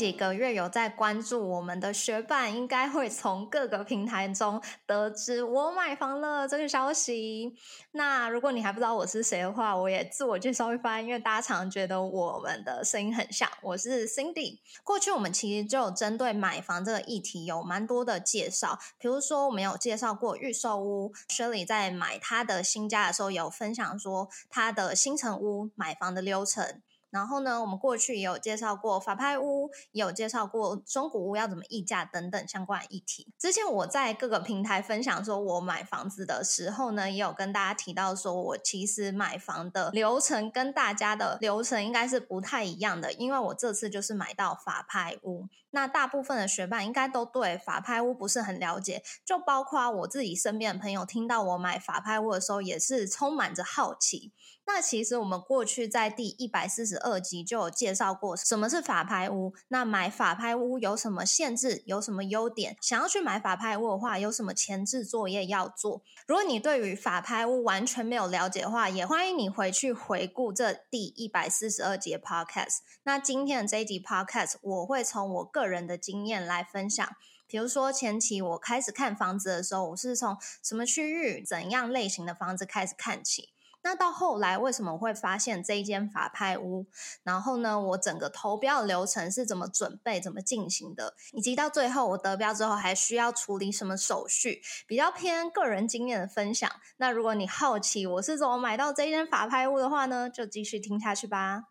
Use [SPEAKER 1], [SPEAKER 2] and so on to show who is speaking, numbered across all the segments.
[SPEAKER 1] 几个月有在关注我们的学伴，应该会从各个平台中得知我买房了这个消息。那如果你还不知道我是谁的话，我也自我介绍一番，因为大家常觉得我们的声音很像。我是 Cindy。过去我们其实就有针对买房这个议题有蛮多的介绍，比如说我们有介绍过预售屋，Shirley 在买他的新家的时候有分享说他的新城屋买房的流程。然后呢，我们过去也有介绍过法拍屋，也有介绍过中古屋要怎么议价等等相关议题。之前我在各个平台分享说我买房子的时候呢，也有跟大家提到说我其实买房的流程跟大家的流程应该是不太一样的，因为我这次就是买到法拍屋。那大部分的学伴应该都对法拍屋不是很了解，就包括我自己身边的朋友，听到我买法拍屋的时候也是充满着好奇。那其实我们过去在第一百四十二集就有介绍过什么是法拍屋，那买法拍屋有什么限制，有什么优点？想要去买法拍屋的话，有什么前置作业要做？如果你对于法拍屋完全没有了解的话，也欢迎你回去回顾这第一百四十二节 podcast。那今天的这一集 podcast，我会从我个人的经验来分享，比如说前期我开始看房子的时候，我是从什么区域、怎样类型的房子开始看起。那到后来，为什么会发现这一间法拍屋？然后呢，我整个投标流程是怎么准备、怎么进行的？以及到最后我得标之后，还需要处理什么手续？比较偏个人经验的分享。那如果你好奇我是怎么买到这一间法拍屋的话呢，就继续听下去吧。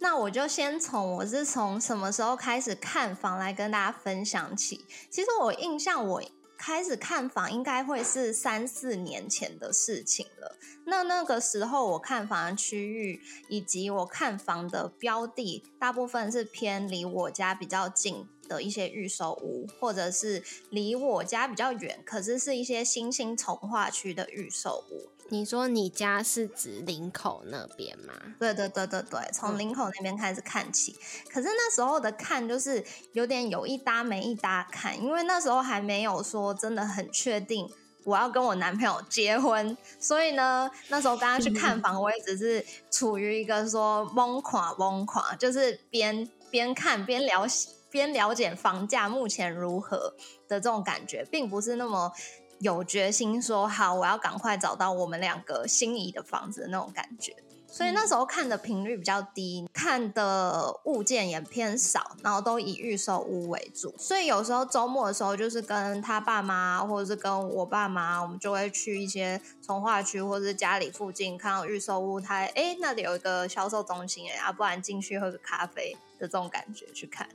[SPEAKER 1] 那我就先从我是从什么时候开始看房来跟大家分享起。其实我印象我。开始看房应该会是三四年前的事情了。那那个时候我看房的区域以及我看房的标的，大部分是偏离我家比较近。的一些预售屋，或者是离我家比较远，可是是一些新兴从化区的预售屋。
[SPEAKER 2] 你说你家是指林口那边吗？
[SPEAKER 1] 对对对对对，从林口那边开始看起。可是那时候的看就是有点有一搭没一搭看，因为那时候还没有说真的很确定我要跟我男朋友结婚，所以呢，那时候刚刚去看房，我也只是处于一个说懵垮懵垮，就是边边看边聊。边了解房价目前如何的这种感觉，并不是那么有决心说好我要赶快找到我们两个心仪的房子的那种感觉。所以那时候看的频率比较低，看的物件也偏少，然后都以预售屋为主。所以有时候周末的时候，就是跟他爸妈或者是跟我爸妈，我们就会去一些从化区或者是家里附近看到预售屋，他哎那里有一个销售中心哎，啊不然进去喝个咖啡的这种感觉去看。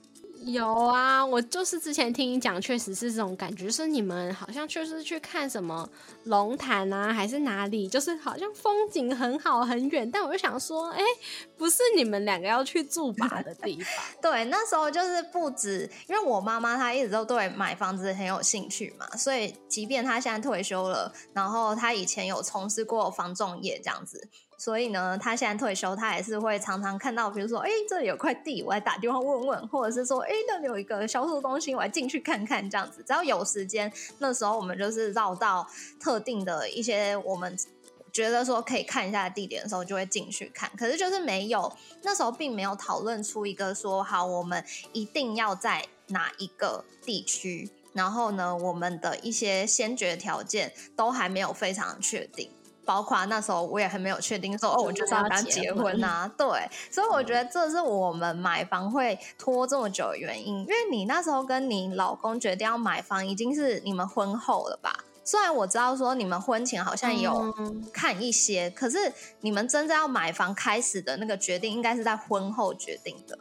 [SPEAKER 2] 有啊，我就是之前听你讲，确实是这种感觉，是你们好像就是去看什么龙潭啊，还是哪里，就是好像风景很好很远，但我就想说，哎，不是你们两个要去住吧的地方。
[SPEAKER 1] 对，那时候就是不止，因为我妈妈她一直都对买房子很有兴趣嘛，所以即便她现在退休了，然后她以前有从事过房仲业这样子。所以呢，他现在退休，他也是会常常看到，比如说，哎，这里有块地，我来打电话问问，或者是说，哎，那里有一个销售中心，我来进去看看，这样子。只要有时间，那时候我们就是绕到特定的一些我们觉得说可以看一下地点的时候，就会进去看。可是就是没有，那时候并没有讨论出一个说，好，我们一定要在哪一个地区，然后呢，我们的一些先决条件都还没有非常确定。包括那时候我也还没有确定说哦，我就是要跟他结婚呐。对，所以我觉得这是我们买房会拖这么久的原因。因为你那时候跟你老公决定要买房，已经是你们婚后了吧？虽然我知道说你们婚前好像有看一些，可是你们真正要买房开始的那个决定，应该是在婚后决定的。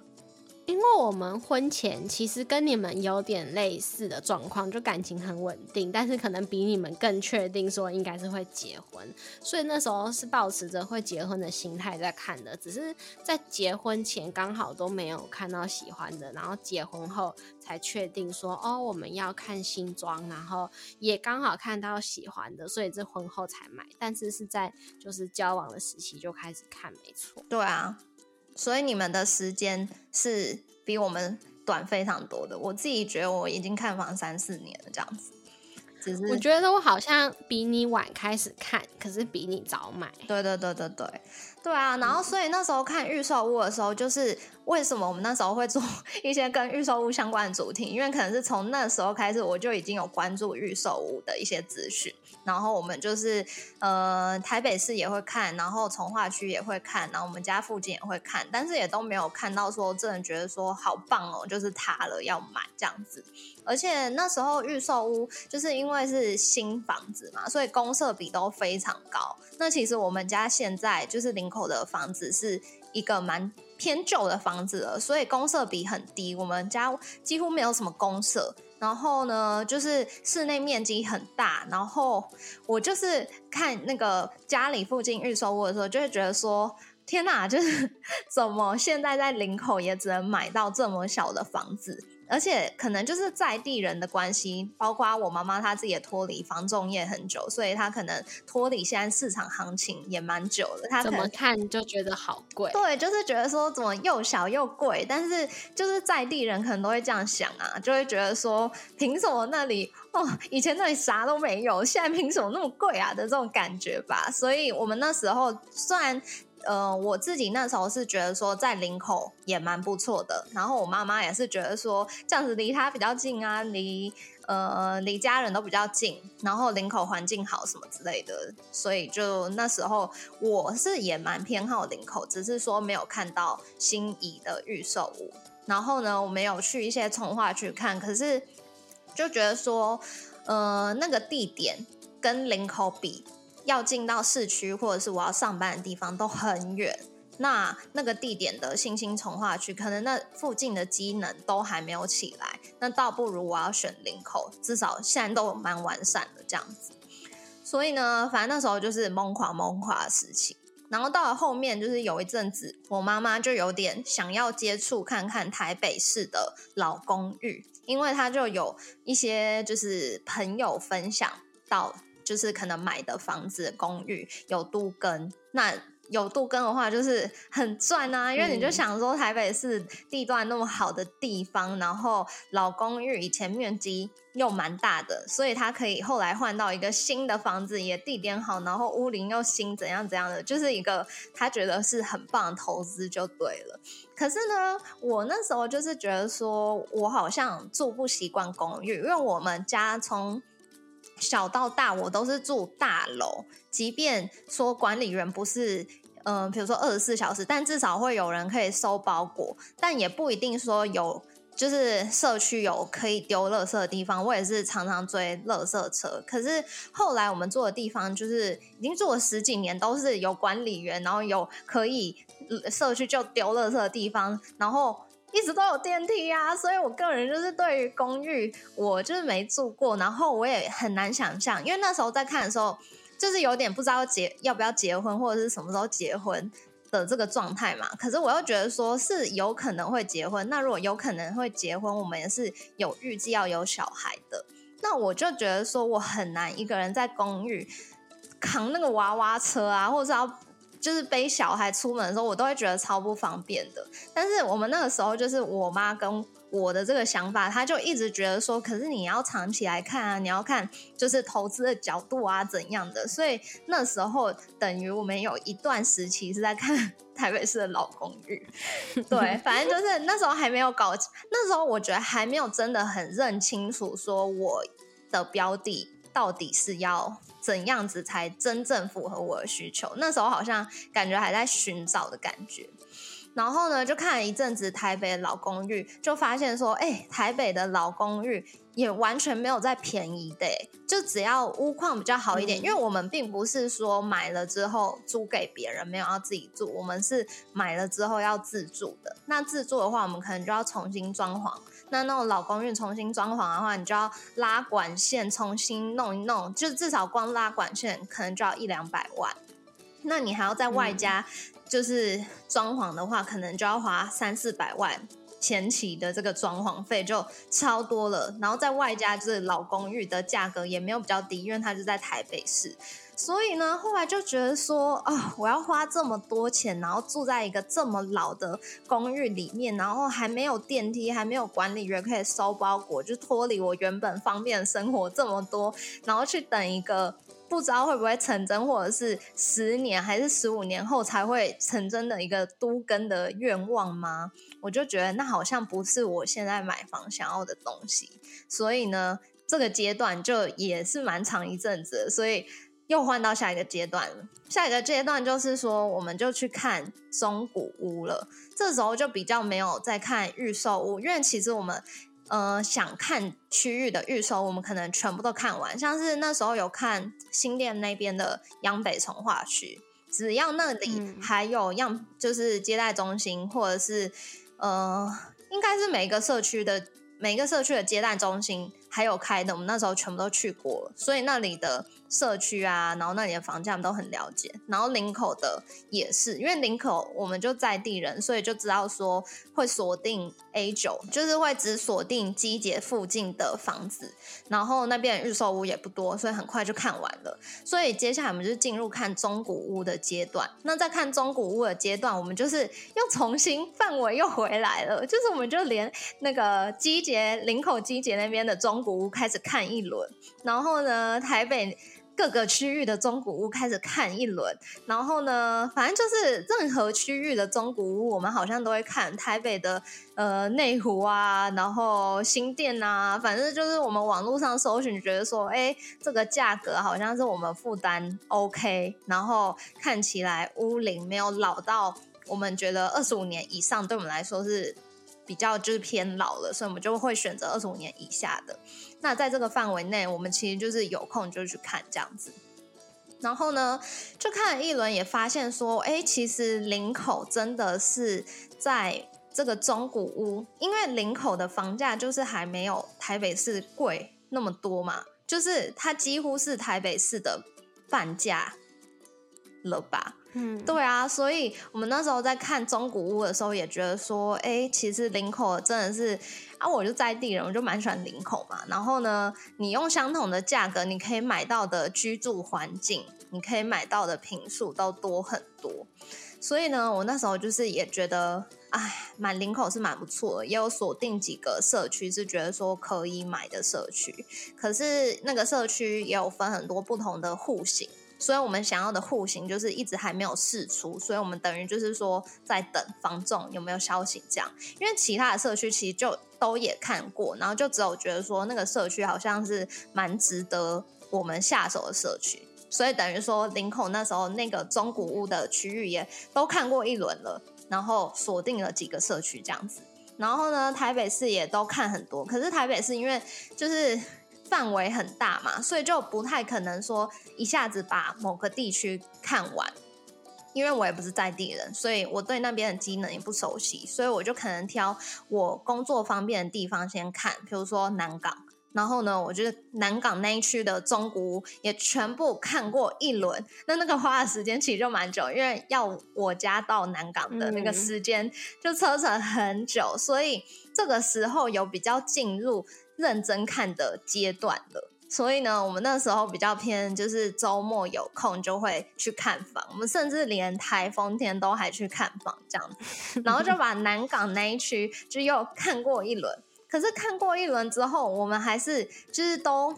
[SPEAKER 2] 因为我们婚前其实跟你们有点类似的状况，就感情很稳定，但是可能比你们更确定说应该是会结婚，所以那时候是保持着会结婚的心态在看的，只是在结婚前刚好都没有看到喜欢的，然后结婚后才确定说哦我们要看新装，然后也刚好看到喜欢的，所以这婚后才买，但是是在就是交往的时期就开始看，没错。
[SPEAKER 1] 对啊。所以你们的时间是比我们短非常多的。我自己觉得我已经看房三四年了，这样子。只是
[SPEAKER 2] 我觉得我好像比你晚开始看，可是比你早买。
[SPEAKER 1] 对对对对对，对啊。然后所以那时候看预售屋的时候，就是为什么我们那时候会做 一些跟预售屋相关的主题？因为可能是从那时候开始，我就已经有关注预售屋的一些资讯。然后我们就是呃台北市也会看，然后从化区也会看，然后我们家附近也会看，但是也都没有看到说真的觉得说好棒哦，就是塌了要买这样子。而且那时候预售屋就是因为是新房子嘛，所以公设比都非常高。那其实我们家现在就是林口的房子是一个蛮偏旧的房子了，所以公设比很低。我们家几乎没有什么公设，然后呢，就是室内面积很大。然后我就是看那个家里附近预售屋的时候，就会觉得说。天哪，就是 怎么现在在林口也只能买到这么小的房子，而且可能就是在地人的关系，包括我妈妈她自己也脱离房仲业很久，所以她可能脱离现在市场行情也蛮久了。她
[SPEAKER 2] 怎么看就觉得好贵，
[SPEAKER 1] 对，就是觉得说怎么又小又贵，但是就是在地人可能都会这样想啊，就会觉得说凭什么那里哦以前那里啥都没有，现在凭什么那么贵啊的这种感觉吧。所以我们那时候虽然。呃，我自己那时候是觉得说在林口也蛮不错的，然后我妈妈也是觉得说这样子离他比较近啊，离呃离家人都比较近，然后林口环境好什么之类的，所以就那时候我是也蛮偏好林口，只是说没有看到心仪的预售屋，然后呢，我没有去一些从化去看，可是就觉得说呃那个地点跟林口比。要进到市区或者是我要上班的地方都很远，那那个地点的新兴从化区，可能那附近的机能都还没有起来，那倒不如我要选林口，至少现在都蛮完善的这样子。所以呢，反正那时候就是懵狂懵垮的事情。然后到了后面，就是有一阵子，我妈妈就有点想要接触看看台北市的老公寓，因为她就有一些就是朋友分享到。就是可能买的房子公寓有都跟，那有都更的话就是很赚啊，因为你就想说台北市地段那么好的地方，然后老公寓以前面积又蛮大的，所以他可以后来换到一个新的房子，也地点好，然后屋龄又新，怎样怎样的，就是一个他觉得是很棒的投资就对了。可是呢，我那时候就是觉得说我好像住不习惯公寓，因为我们家从小到大，我都是住大楼。即便说管理员不是，嗯，比如说二十四小时，但至少会有人可以收包裹。但也不一定说有，就是社区有可以丢垃圾的地方。我也是常常追垃圾车。可是后来我们住的地方，就是已经住了十几年，都是有管理员，然后有可以社区就丢垃圾的地方，然后。一直都有电梯啊，所以我个人就是对于公寓，我就是没住过，然后我也很难想象，因为那时候在看的时候，就是有点不知道结要不要结婚或者是什么时候结婚的这个状态嘛。可是我又觉得说是有可能会结婚，那如果有可能会结婚，我们也是有预计要有小孩的，那我就觉得说我很难一个人在公寓扛那个娃娃车啊，或者是要。就是背小孩出门的时候，我都会觉得超不方便的。但是我们那个时候，就是我妈跟我的这个想法，她就一直觉得说，可是你要藏起来看啊，你要看就是投资的角度啊怎样的。所以那时候等于我们有一段时期是在看 台北市的老公寓。对，反正就是那时候还没有搞，那时候我觉得还没有真的很认清楚，说我的标的到底是要。怎样子才真正符合我的需求？那时候好像感觉还在寻找的感觉。然后呢，就看了一阵子台北的老公寓，就发现说，哎，台北的老公寓也完全没有在便宜的，就只要屋况比较好一点。因为我们并不是说买了之后租给别人，没有要自己住，我们是买了之后要自住的。那自住的话，我们可能就要重新装潢。那那种老公寓重新装潢的话，你就要拉管线重新弄一弄，就至少光拉管线可能就要一两百万。那你还要在外加，就是装潢的话，可能就要花三四百万，前期的这个装潢费就超多了，然后在外加就是老公寓的价格也没有比较低，因为它就在台北市。所以呢，后来就觉得说啊，我要花这么多钱，然后住在一个这么老的公寓里面，然后还没有电梯，还没有管理员可以收包裹，就脱离我原本方便的生活这么多，然后去等一个不知道会不会成真，或者是十年还是十五年后才会成真的一个都根的愿望吗？我就觉得那好像不是我现在买房想要的东西。所以呢，这个阶段就也是蛮长一阵子，所以。又换到下一个阶段了。下一个阶段就是说，我们就去看中古屋了。这时候就比较没有再看预售屋，因为其实我们呃想看区域的预售，我们可能全部都看完。像是那时候有看新店那边的央北从化区，只要那里还有样，就是接待中心，或者是呃，应该是每个社区的每个社区的接待中心还有开的，我们那时候全部都去过，所以那里的。社区啊，然后那里的房价我们都很了解，然后林口的也是，因为林口我们就在地人，所以就知道说会锁定 A 九，就是会只锁定基捷附近的房子，然后那边预售屋也不多，所以很快就看完了。所以接下来我们就进入看中古屋的阶段。那在看中古屋的阶段，我们就是又重新范围又回来了，就是我们就连那个基捷林口基捷那边的中古屋开始看一轮，然后呢台北。各个区域的中古屋开始看一轮，然后呢，反正就是任何区域的中古屋，我们好像都会看。台北的呃内湖啊，然后新店啊，反正就是我们网络上搜寻，觉得说，哎，这个价格好像是我们负担 OK，然后看起来屋龄没有老到我们觉得二十五年以上，对我们来说是比较就是偏老了，所以我们就会选择二十五年以下的。那在这个范围内，我们其实就是有空就去看这样子。然后呢，就看了一轮，也发现说，哎，其实林口真的是在这个中古屋，因为林口的房价就是还没有台北市贵那么多嘛，就是它几乎是台北市的半价了吧。嗯，对啊，所以我们那时候在看中古屋的时候，也觉得说，哎，其实林口真的是啊，我就在地人，我就蛮喜欢林口嘛。然后呢，你用相同的价格，你可以买到的居住环境，你可以买到的平数都多很多。所以呢，我那时候就是也觉得，哎，买林口是蛮不错，也有锁定几个社区是觉得说可以买的社区。可是那个社区也有分很多不同的户型。所以我们想要的户型就是一直还没有试出，所以我们等于就是说在等房仲有没有消息这样。因为其他的社区其实就都也看过，然后就只有觉得说那个社区好像是蛮值得我们下手的社区，所以等于说林口那时候那个中古屋的区域也都看过一轮了，然后锁定了几个社区这样子。然后呢，台北市也都看很多，可是台北市因为就是。范围很大嘛，所以就不太可能说一下子把某个地区看完，因为我也不是在地人，所以我对那边的机能也不熟悉，所以我就可能挑我工作方便的地方先看，比如说南港，然后呢，我觉得南港那一区的中古屋也全部看过一轮，那那个花的时间其实就蛮久，因为要我家到南港的那个时间就车程很久，所以这个时候有比较进入。认真看的阶段了，所以呢，我们那时候比较偏，就是周末有空就会去看房。我们甚至连台风天都还去看房这样子，然后就把南港那一区就又看过一轮。可是看过一轮之后，我们还是就是都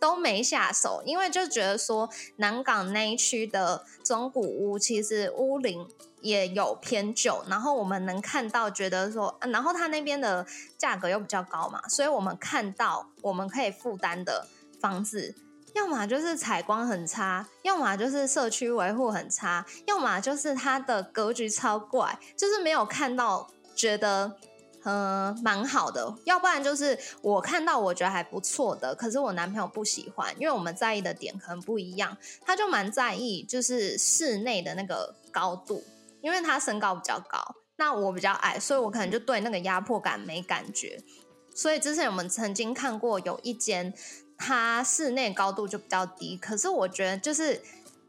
[SPEAKER 1] 都没下手，因为就觉得说南港那一区的中古屋其实屋龄。也有偏旧，然后我们能看到，觉得说，然后它那边的价格又比较高嘛，所以我们看到我们可以负担的房子，要么就是采光很差，要么就是社区维护很差，要么就是它的格局超怪，就是没有看到觉得嗯蛮好的，要不然就是我看到我觉得还不错的，可是我男朋友不喜欢，因为我们在意的点可能不一样，他就蛮在意就是室内的那个高度。因为他身高比较高，那我比较矮，所以我可能就对那个压迫感没感觉。所以之前我们曾经看过有一间，它室内高度就比较低，可是我觉得就是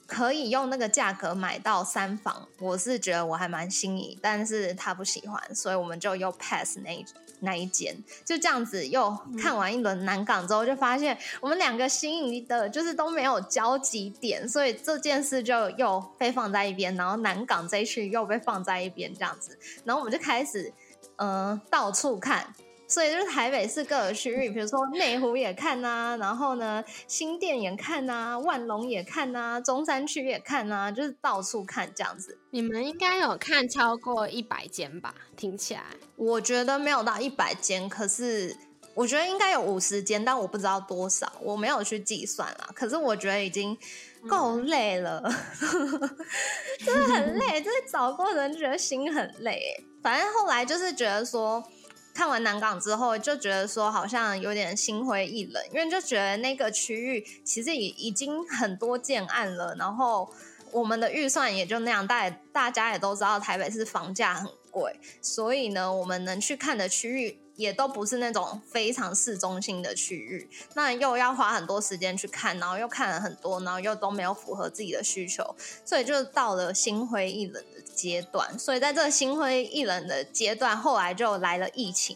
[SPEAKER 1] 可以用那个价格买到三房，我是觉得我还蛮心仪，但是他不喜欢，所以我们就又 pass 那那一间，就这样子又看完一轮南港之后，就发现我们两个心仪的就是都没有交集点，所以这件事就又被放在一边，然后南港这一区又被放在一边，这样子，然后我们就开始嗯到处看。所以就是台北市各个区域，比如说内湖也看呐，然后呢新店也看呐，万隆也看呐，中山区也看呐，就是到处看这样子。
[SPEAKER 2] 你们应该有看超过一百间吧？听起来，
[SPEAKER 1] 我觉得没有到一百间，可是我觉得应该有五十间，但我不知道多少，我没有去计算啦。可是我觉得已经够累了，真的很累，就是找过人觉得心很累。反正后来就是觉得说。看完南港之后，就觉得说好像有点心灰意冷，因为就觉得那个区域其实已已经很多建案了，然后我们的预算也就那样，大大家也都知道台北市房价很贵，所以呢，我们能去看的区域也都不是那种非常市中心的区域，那又要花很多时间去看，然后又看了很多，然后又都没有符合自己的需求，所以就到了心灰意冷。阶段，所以在这个心灰意冷的阶段，后来就来了疫情，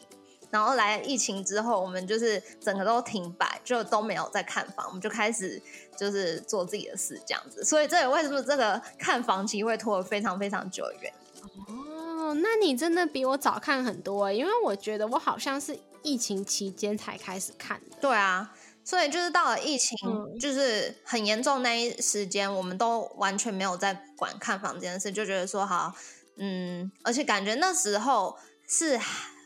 [SPEAKER 1] 然后来了疫情之后，我们就是整个都停摆，就都没有在看房，我们就开始就是做自己的事这样子。所以这也为什么这个看房期会拖得非常非常久远。
[SPEAKER 2] 哦，那你真的比我早看很多，因为我觉得我好像是疫情期间才开始看的。
[SPEAKER 1] 对啊。所以就是到了疫情，就是很严重那一时间，我们都完全没有在管看房这件事，就觉得说好，嗯，而且感觉那时候是，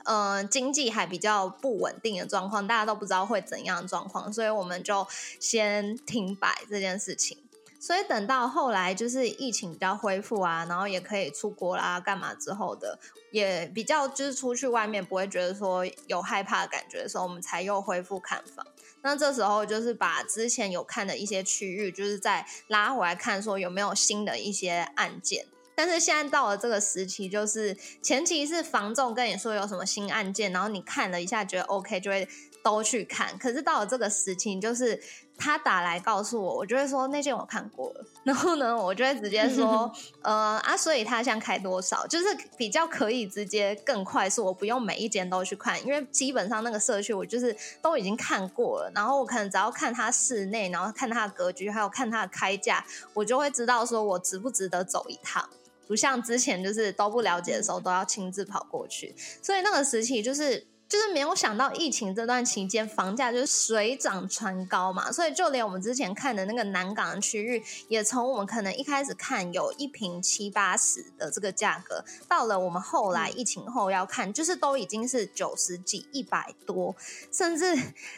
[SPEAKER 1] 嗯，经济还比较不稳定的状况，大家都不知道会怎样的状况，所以我们就先停摆这件事情。所以等到后来就是疫情比较恢复啊，然后也可以出国啦，干嘛之后的，也比较就是出去外面不会觉得说有害怕的感觉的时候，我们才又恢复看房。那这时候就是把之前有看的一些区域，就是再拉回来看，说有没有新的一些案件。但是现在到了这个时期，就是前期是房仲跟你说有什么新案件，然后你看了一下觉得 OK，就会都去看。可是到了这个时期，就是他打来告诉我，我就会说那件我看过了。然后呢，我就会直接说，呃啊，所以他想开多少，就是比较可以直接更快速，我不用每一间都去看，因为基本上那个社区我就是都已经看过了。然后我可能只要看它室内，然后看它的格局，还有看它的开价，我就会知道说我值不值得走一趟。不像之前就是都不了解的时候，都要亲自跑过去，所以那个时期就是。就是没有想到疫情这段期间房价就是水涨船高嘛，所以就连我们之前看的那个南港的区域，也从我们可能一开始看有一平七八十的这个价格，到了我们后来疫情后要看，就是都已经是九十几、一百多，甚至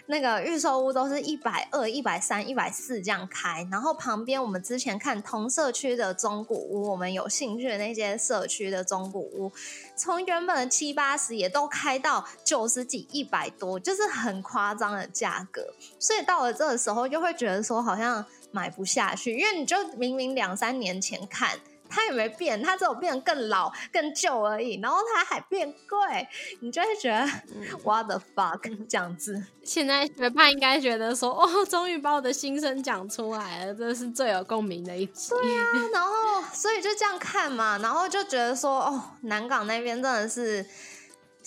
[SPEAKER 1] 那个预售屋都是一百二、一百三、一百四这样开。然后旁边我们之前看同社区的中古屋，我们有兴趣的那些社区的中古屋，从原本的七八十也都开到九。九十几、一百多，就是很夸张的价格，所以到了这个时候，就会觉得说好像买不下去，因为你就明明两三年前看。它也没变，它只有变更老、更旧而已。然后它还变贵，你就会觉得 What the fuck 这样子。
[SPEAKER 2] 现在学派应该觉得说，哦，终于把我的心声讲出来了，这是最有共鸣的一集。
[SPEAKER 1] 对啊，然后所以就这样看嘛，然后就觉得说，哦，南港那边真的是。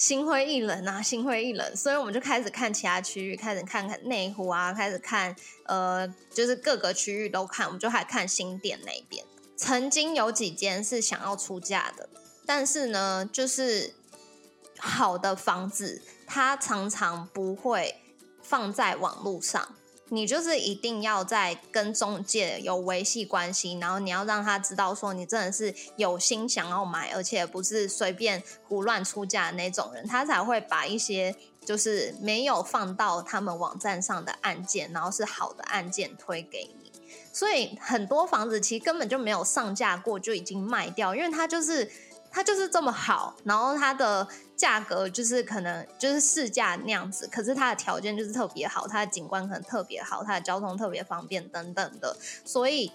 [SPEAKER 1] 心灰意冷啊，心灰意冷，所以我们就开始看其他区域，开始看看内湖啊，开始看呃，就是各个区域都看，我们就还看新店那边。曾经有几间是想要出价的，但是呢，就是好的房子，它常常不会放在网络上。你就是一定要在跟中介有维系关系，然后你要让他知道说你真的是有心想要买，而且不是随便胡乱出价的那种人，他才会把一些就是没有放到他们网站上的案件，然后是好的案件推给你。所以很多房子其实根本就没有上架过就已经卖掉，因为它就是。它就是这么好，然后它的价格就是可能就是市价那样子，可是它的条件就是特别好，它的景观可能特别好，它的交通特别方便等等的，所以，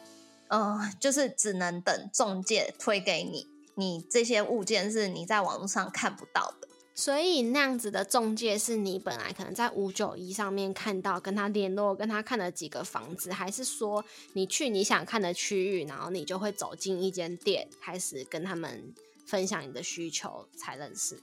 [SPEAKER 1] 嗯，就是只能等中介推给你，你这些物件是你在网络上看不到的。
[SPEAKER 2] 所以那样子的中介是你本来可能在五九一上面看到，跟他联络，跟他看了几个房子，还是说你去你想看的区域，然后你就会走进一间店，开始跟他们分享你的需求才认识？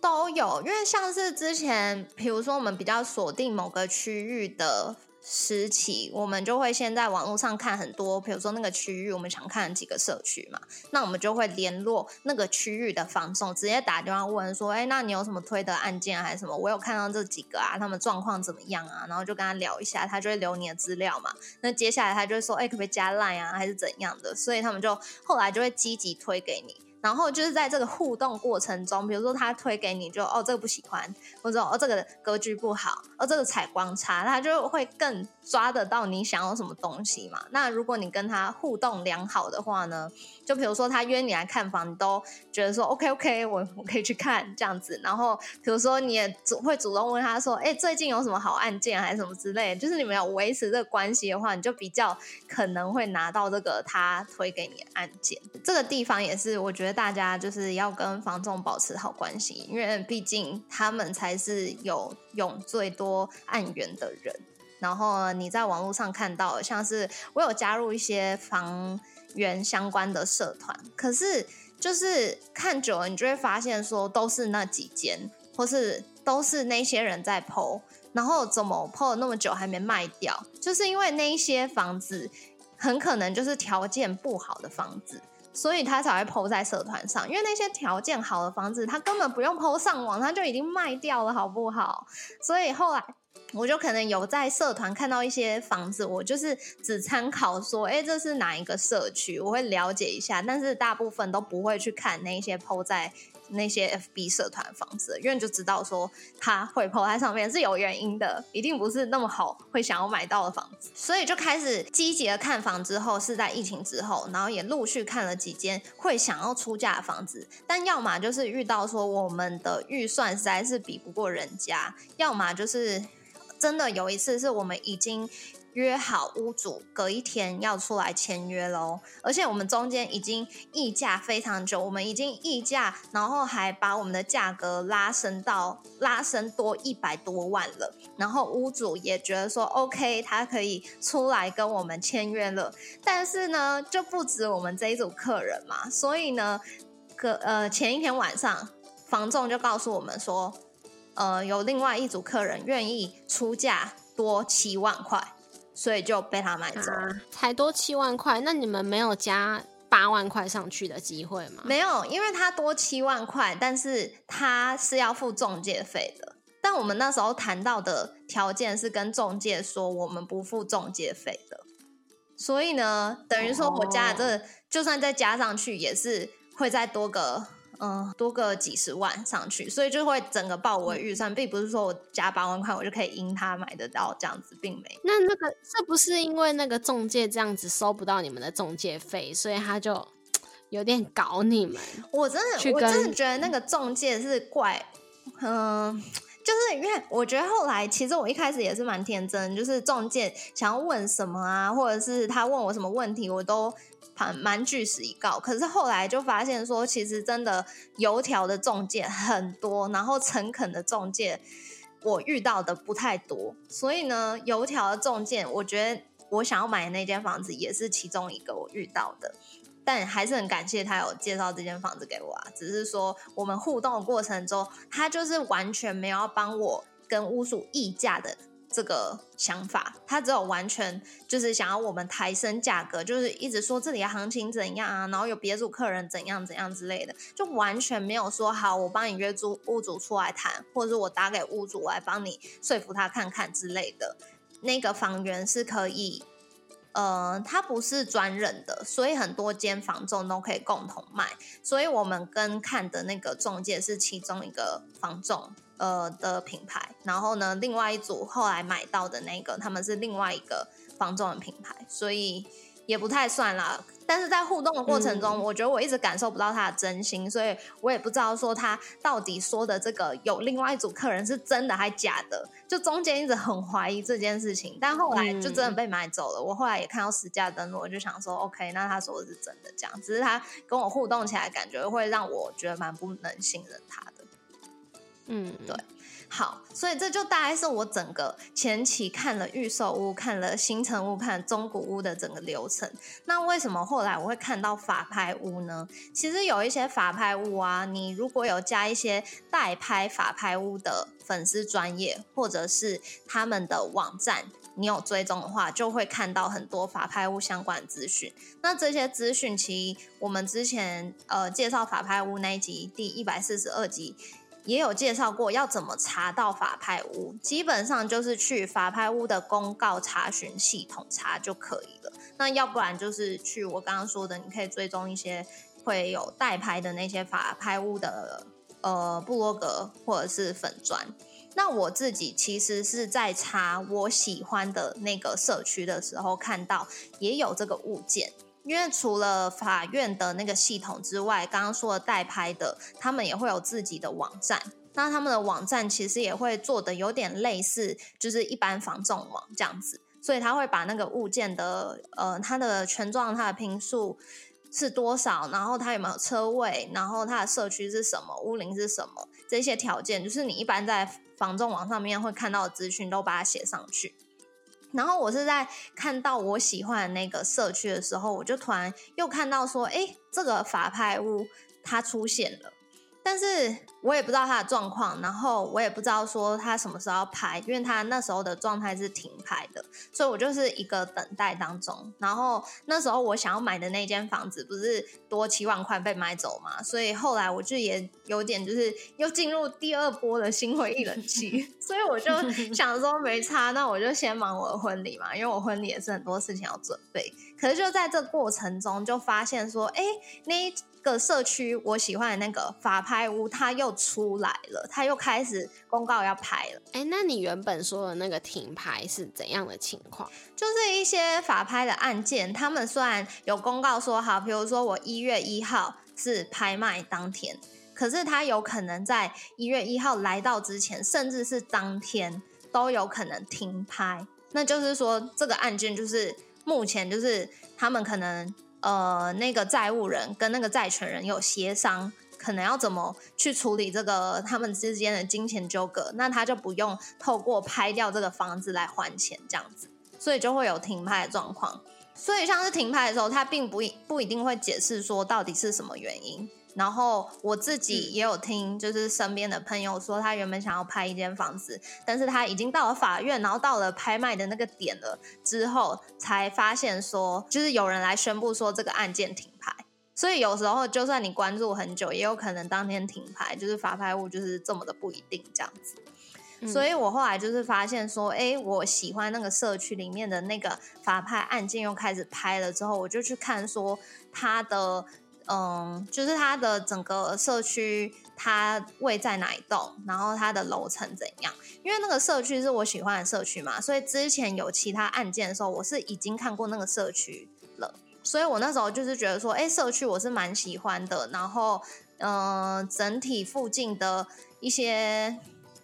[SPEAKER 1] 都有，因为像是之前，比如说我们比较锁定某个区域的。时期，我们就会先在网络上看很多，比如说那个区域，我们想看几个社区嘛，那我们就会联络那个区域的房仲，直接打电话问说，哎，那你有什么推的案件还是什么？我有看到这几个啊，他们状况怎么样啊？然后就跟他聊一下，他就会留你的资料嘛。那接下来他就会说，哎，可不可以加 line 啊，还是怎样的？所以他们就后来就会积极推给你。然后就是在这个互动过程中，比如说他推给你，就哦这个不喜欢，或者哦这个格局不好，哦这个采光差，他就会更抓得到你想要什么东西嘛。那如果你跟他互动良好的话呢？就比如说他约你来看房，你都觉得说 OK OK，我我可以去看这样子。然后比如说你也主会主动问他说，哎，最近有什么好案件还是什么之类，就是你们要维持这个关系的话，你就比较可能会拿到这个他推给你的案件。这个地方也是我觉得大家就是要跟房仲保持好关系，因为毕竟他们才是有用最多案源的人。然后你在网络上看到，像是我有加入一些房。源相关的社团，可是就是看久了，你就会发现说都是那几间，或是都是那些人在剖，然后怎么剖了那么久还没卖掉，就是因为那一些房子很可能就是条件不好的房子，所以他才会剖在社团上。因为那些条件好的房子，他根本不用剖上网，他就已经卖掉了，好不好？所以后来。我就可能有在社团看到一些房子，我就是只参考说，哎，这是哪一个社区，我会了解一下，但是大部分都不会去看那些抛在那些 FB 社团房子，因为就知道说他会抛在上面是有原因的，一定不是那么好会想要买到的房子，所以就开始积极的看房。之后是在疫情之后，然后也陆续看了几间会想要出价的房子，但要么就是遇到说我们的预算实在是比不过人家，要么就是。真的有一次是我们已经约好屋主隔一天要出来签约喽，而且我们中间已经议价非常久，我们已经议价，然后还把我们的价格拉升到拉升多一百多万了，然后屋主也觉得说 OK，他可以出来跟我们签约了，但是呢就不止我们这一组客人嘛，所以呢，隔呃前一天晚上房仲就告诉我们说。呃，有另外一组客人愿意出价多七万块，所以就被他买走。
[SPEAKER 2] 才多七万块，那你们没有加八万块上去的机会吗？
[SPEAKER 1] 没有，因为他多七万块，但是他是要付中介费的。但我们那时候谈到的条件是跟中介说，我们不付中介费的。所以呢，等于说我加的这，就算再加上去，也是会再多个。嗯，多个几十万上去，所以就会整个报我的预算，并不是说我加八万块我就可以因他买得到这样子，并没。
[SPEAKER 2] 那那个是不是因为那个中介这样子收不到你们的中介费，所以他就 有点搞你们？
[SPEAKER 1] 我真的，我真的觉得那个中介是怪，嗯，就是因为我觉得后来其实我一开始也是蛮天真，就是中介想要问什么啊，或者是他问我什么问题，我都。蛮蛮据实以告，可是后来就发现说，其实真的油条的中介很多，然后诚恳的中介我遇到的不太多，所以呢，油条的中介，我觉得我想要买的那间房子也是其中一个我遇到的，但还是很感谢他有介绍这间房子给我啊，只是说我们互动的过程中，他就是完全没有帮我跟屋主议价的。这个想法，他只有完全就是想要我们抬升价格，就是一直说这里的行情怎样啊，然后有别组客人怎样怎样之类的，就完全没有说好我帮你约租屋主出来谈，或者是我打给屋主来帮你说服他看看之类的。那个房源是可以，呃，它不是专任的，所以很多间房仲都可以共同卖，所以我们跟看的那个中介是其中一个房仲。呃的品牌，然后呢，另外一组后来买到的那个，他们是另外一个房仲的品牌，所以也不太算啦。但是在互动的过程中，我觉得我一直感受不到他的真心，所以我也不知道说他到底说的这个有另外一组客人是真的还假的，就中间一直很怀疑这件事情。但后来就真的被买走了。我后来也看到实价登录，我就想说，OK，那他说的是真的，这样只是他跟我互动起来，感觉会让我觉得蛮不能信任他的。
[SPEAKER 2] 嗯，
[SPEAKER 1] 对。好，所以这就大概是我整个前期看了预售屋、看了新城屋、看中古屋的整个流程。那为什么后来我会看到法拍屋呢？其实有一些法拍屋啊，你如果有加一些代拍法拍屋的粉丝专业，或者是他们的网站，你有追踪的话，就会看到很多法拍屋相关资讯。那这些资讯，其实我们之前呃介绍法拍屋那一集第一百四十二集。也有介绍过要怎么查到法拍屋，基本上就是去法拍屋的公告查询系统查就可以了。那要不然就是去我刚刚说的，你可以追踪一些会有代拍的那些法拍屋的呃部落格或者是粉砖。那我自己其实是在查我喜欢的那个社区的时候，看到也有这个物件。因为除了法院的那个系统之外，刚刚说的代拍的，他们也会有自己的网站。那他们的网站其实也会做的有点类似，就是一般房仲网这样子。所以他会把那个物件的呃，它的权状、它的平数是多少，然后它有没有车位，然后它的社区是什么，屋龄是什么，这些条件，就是你一般在房仲网上面会看到的资讯，都把它写上去。然后我是在看到我喜欢的那个社区的时候，我就突然又看到说，哎，这个法拍屋它出现了。但是我也不知道他的状况，然后我也不知道说他什么时候要拍，因为他那时候的状态是停拍的，所以我就是一个等待当中。然后那时候我想要买的那间房子不是多七万块被买走嘛，所以后来我就也有点就是又进入第二波的心灰意冷期，所以我就想说没差，那我就先忙我的婚礼嘛，因为我婚礼也是很多事情要准备。可是就在这过程中就发现说，哎，那。个社区我喜欢的那个法拍屋，它又出来了，它又开始公告要拍了。
[SPEAKER 2] 哎，那你原本说的那个停拍是怎样的情况？
[SPEAKER 1] 就是一些法拍的案件，他们虽然有公告说好，比如说我一月一号是拍卖当天，可是它有可能在一月一号来到之前，甚至是当天都有可能停拍。那就是说，这个案件就是目前就是他们可能。呃，那个债务人跟那个债权人有协商，可能要怎么去处理这个他们之间的金钱纠葛，那他就不用透过拍掉这个房子来还钱这样子，所以就会有停拍的状况。所以像是停拍的时候，他并不不一定会解释说到底是什么原因。然后我自己也有听，就是身边的朋友说，他原本想要拍一间房子，但是他已经到了法院，然后到了拍卖的那个点了之后，才发现说，就是有人来宣布说这个案件停牌。所以有时候就算你关注很久，也有可能当天停牌，就是法拍物就是这么的不一定这样子。所以我后来就是发现说，哎，我喜欢那个社区里面的那个法拍案件又开始拍了之后，我就去看说他的。嗯，就是它的整个社区，它位在哪一栋，然后它的楼层怎样？因为那个社区是我喜欢的社区嘛，所以之前有其他案件的时候，我是已经看过那个社区了，所以我那时候就是觉得说，哎，社区我是蛮喜欢的，然后，嗯，整体附近的一些。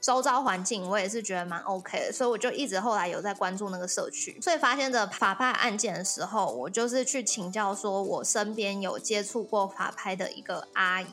[SPEAKER 1] 周遭环境我也是觉得蛮 OK 的，所以我就一直后来有在关注那个社区，所以发现这法拍案件的时候，我就是去请教说，我身边有接触过法拍的一个阿姨。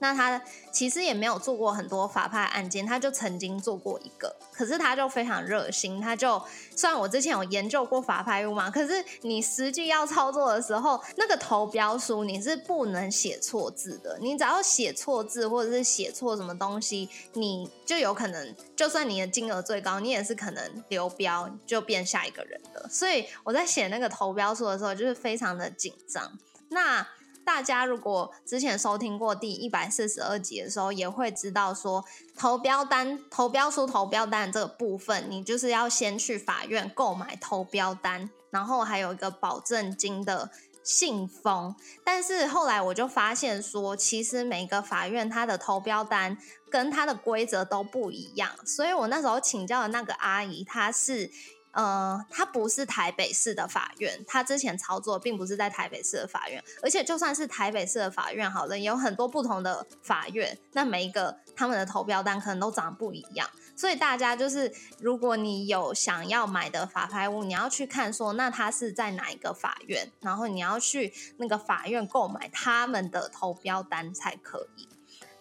[SPEAKER 1] 那他其实也没有做过很多法拍案件，他就曾经做过一个，可是他就非常热心，他就虽然我之前有研究过法拍屋嘛，可是你实际要操作的时候，那个投标书你是不能写错字的，你只要写错字或者是写错什么东西，你就有可能，就算你的金额最高，你也是可能流标就变下一个人的。所以我在写那个投标书的时候，就是非常的紧张。那大家如果之前收听过第一百四十二集的时候，也会知道说投标单、投标书、投标单这个部分，你就是要先去法院购买投标单，然后还有一个保证金的信封。但是后来我就发现说，其实每个法院它的投标单跟它的规则都不一样，所以我那时候请教的那个阿姨，她是。呃，它不是台北市的法院，它之前操作并不是在台北市的法院，而且就算是台北市的法院，好了，也有很多不同的法院，那每一个他们的投标单可能都长得不一样，所以大家就是，如果你有想要买的法拍屋，你要去看说，那它是在哪一个法院，然后你要去那个法院购买他们的投标单才可以。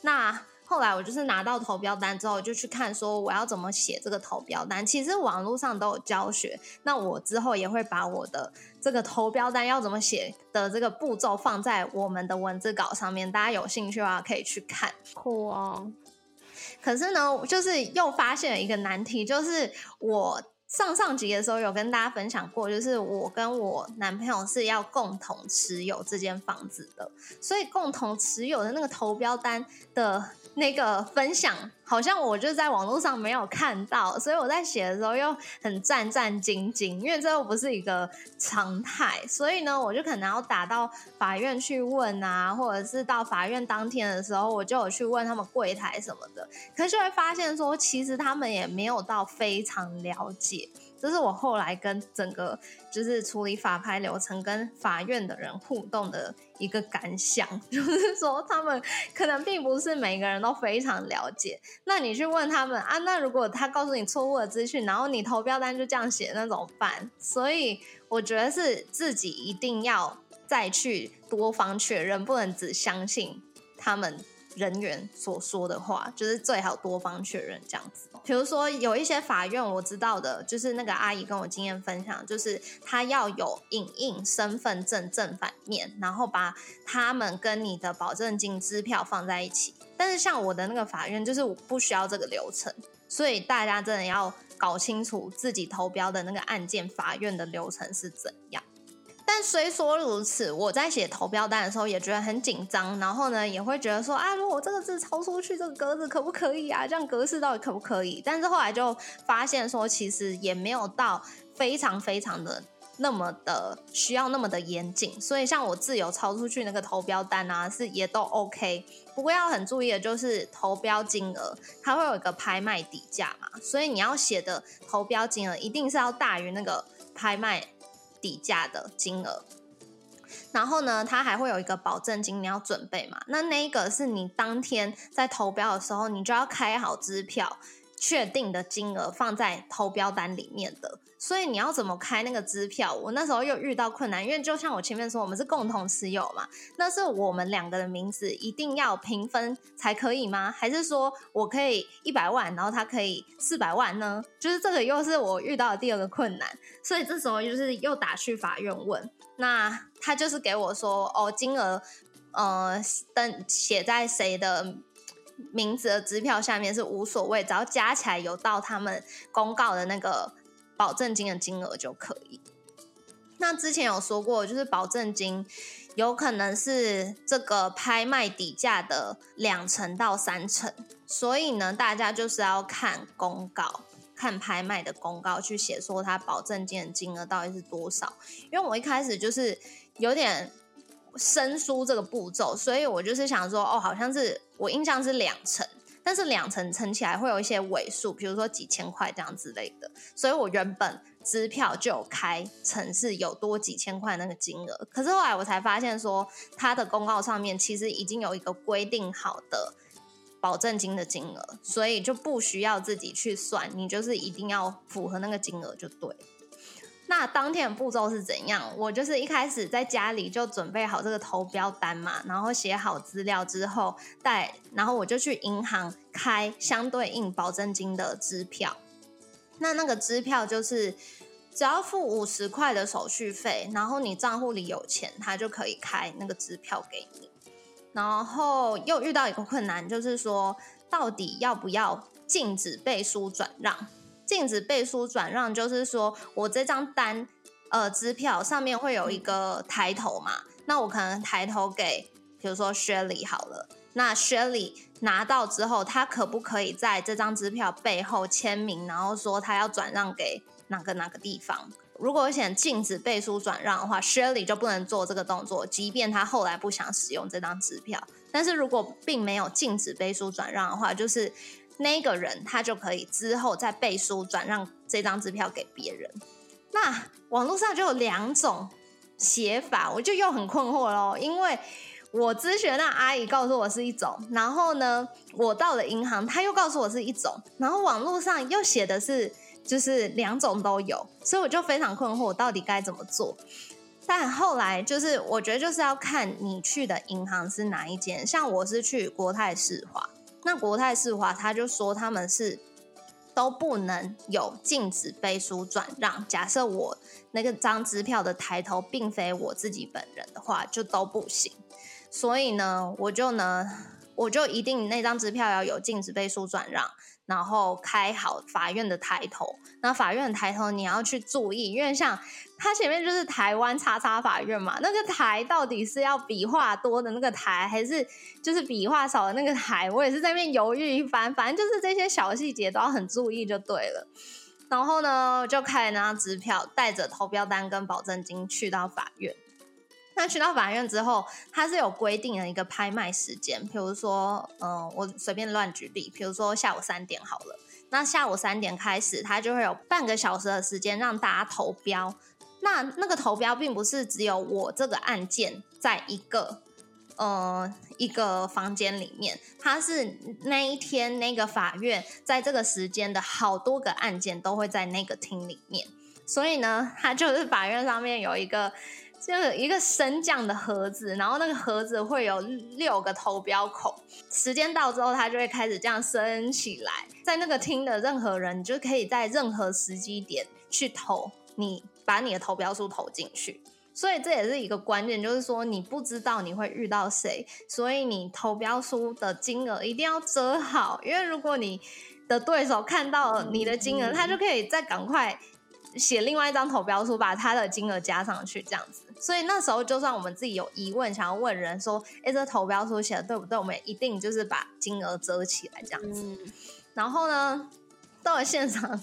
[SPEAKER 1] 那后来我就是拿到投标单之后，就去看说我要怎么写这个投标单。其实网络上都有教学，那我之后也会把我的这个投标单要怎么写的这个步骤放在我们的文字稿上面，大家有兴趣的话可以去看。
[SPEAKER 2] 酷哦！
[SPEAKER 1] 可是呢，就是又发现了一个难题，就是我。上上集的时候有跟大家分享过，就是我跟我男朋友是要共同持有这间房子的，所以共同持有的那个投标单的。那个分享好像我就在网络上没有看到，所以我在写的时候又很战战兢兢，因为这又不是一个常态，所以呢，我就可能要打到法院去问啊，或者是到法院当天的时候，我就有去问他们柜台什么的，可是就会发现说，其实他们也没有到非常了解。这是我后来跟整个就是处理法拍流程跟法院的人互动的一个感想，就是说他们可能并不是每个人都非常了解。那你去问他们啊，那如果他告诉你错误的资讯，然后你投标单就这样写，那怎么办？所以我觉得是自己一定要再去多方确认，不能只相信他们。人员所说的话，就是最好多方确认这样子。比如说，有一些法院我知道的，就是那个阿姨跟我经验分享，就是她要有影印身份证正反面，然后把他们跟你的保证金支票放在一起。但是像我的那个法院，就是我不需要这个流程，所以大家真的要搞清楚自己投标的那个案件法院的流程是怎样。但虽说如此，我在写投标单的时候也觉得很紧张，然后呢，也会觉得说啊，如果这个字抄出去，这个格子可不可以啊？这样格式到底可不可以？但是后来就发现说，其实也没有到非常非常的那么的需要那么的严谨。所以像我自由抄出去那个投标单啊，是也都 OK。不过要很注意的就是投标金额，它会有一个拍卖底价嘛，所以你要写的投标金额一定是要大于那个拍卖。底价的金额，然后呢，它还会有一个保证金，你要准备嘛？那那一个是你当天在投标的时候，你就要开好支票，确定的金额放在投标单里面的。所以你要怎么开那个支票？我那时候又遇到困难，因为就像我前面说，我们是共同持有嘛，那是我们两个的名字一定要平分才可以吗？还是说我可以一百万，然后他可以四百万呢？就是这个又是我遇到的第二个困难，所以这时候就是又打去法院问，那他就是给我说，哦，金额呃登写在谁的名字的支票下面是无所谓，只要加起来有到他们公告的那个。保证金的金额就可以。那之前有说过，就是保证金有可能是这个拍卖底价的两成到三成，所以呢，大家就是要看公告，看拍卖的公告去写说它保证金的金额到底是多少。因为我一开始就是有点生疏这个步骤，所以我就是想说，哦，好像是我印象是两层。但是两层乘起来会有一些尾数，比如说几千块这样之类的，所以我原本支票就有开城市有多几千块那个金额。可是后来我才发现说，它的公告上面其实已经有一个规定好的保证金的金额，所以就不需要自己去算，你就是一定要符合那个金额就对。那当天的步骤是怎样？我就是一开始在家里就准备好这个投标单嘛，然后写好资料之后带，然后我就去银行开相对应保证金的支票。那那个支票就是只要付五十块的手续费，然后你账户里有钱，他就可以开那个支票给你。然后又遇到一个困难，就是说到底要不要禁止背书转让？禁止背书转让，就是说我这张单，呃，支票上面会有一个抬头嘛？那我可能抬头给，比如说 Shelly 好了。那 Shelly 拿到之后，他可不可以在这张支票背后签名，然后说他要转让给哪个哪个地方？如果想禁止背书转让的话，Shelly 就不能做这个动作，即便他后来不想使用这张支票。但是如果并没有禁止背书转让的话，就是那个人他就可以之后再背书转让这张支票给别人。那网络上就有两种写法，我就又很困惑喽。因为我咨询那阿姨告诉我是一种，然后呢，我到了银行他又告诉我是一种，然后网络上又写的是就是两种都有，所以我就非常困惑，到底该怎么做？但后来就是我觉得就是要看你去的银行是哪一间，像我是去国泰世华。那国泰世华他就说他们是都不能有禁止背书转让。假设我那个张支票的抬头并非我自己本人的话，就都不行。所以呢，我就呢，我就一定那张支票要有禁止背书转让。然后开好法院的抬头，那法院的抬头你要去注意，因为像它前面就是台湾叉叉法院嘛，那个台到底是要笔画多的那个台，还是就是笔画少的那个台？我也是在那边犹豫一番，反正就是这些小细节都要很注意就对了。然后呢，就开那张支票，带着投标单跟保证金去到法院。那去到法院之后，它是有规定的一个拍卖时间，比如说，嗯，我随便乱举例，比如说下午三点好了，那下午三点开始，它就会有半个小时的时间让大家投标。那那个投标并不是只有我这个案件在一个，呃，一个房间里面，它是那一天那个法院在这个时间的好多个案件都会在那个厅里面，所以呢，它就是法院上面有一个。就一个升降的盒子，然后那个盒子会有六个投标口，时间到之后，它就会开始这样升起来。在那个厅的任何人，你就可以在任何时机点去投，你把你的投标书投进去。所以这也是一个关键，就是说你不知道你会遇到谁，所以你投标书的金额一定要折好，因为如果你的对手看到你的金额，他就可以再赶快写另外一张投标书，把他的金额加上去，这样子。所以那时候，就算我们自己有疑问，想要问人说：“哎，这投标书写的对不对？”我们一定就是把金额遮起来这样子。然后呢，到了现场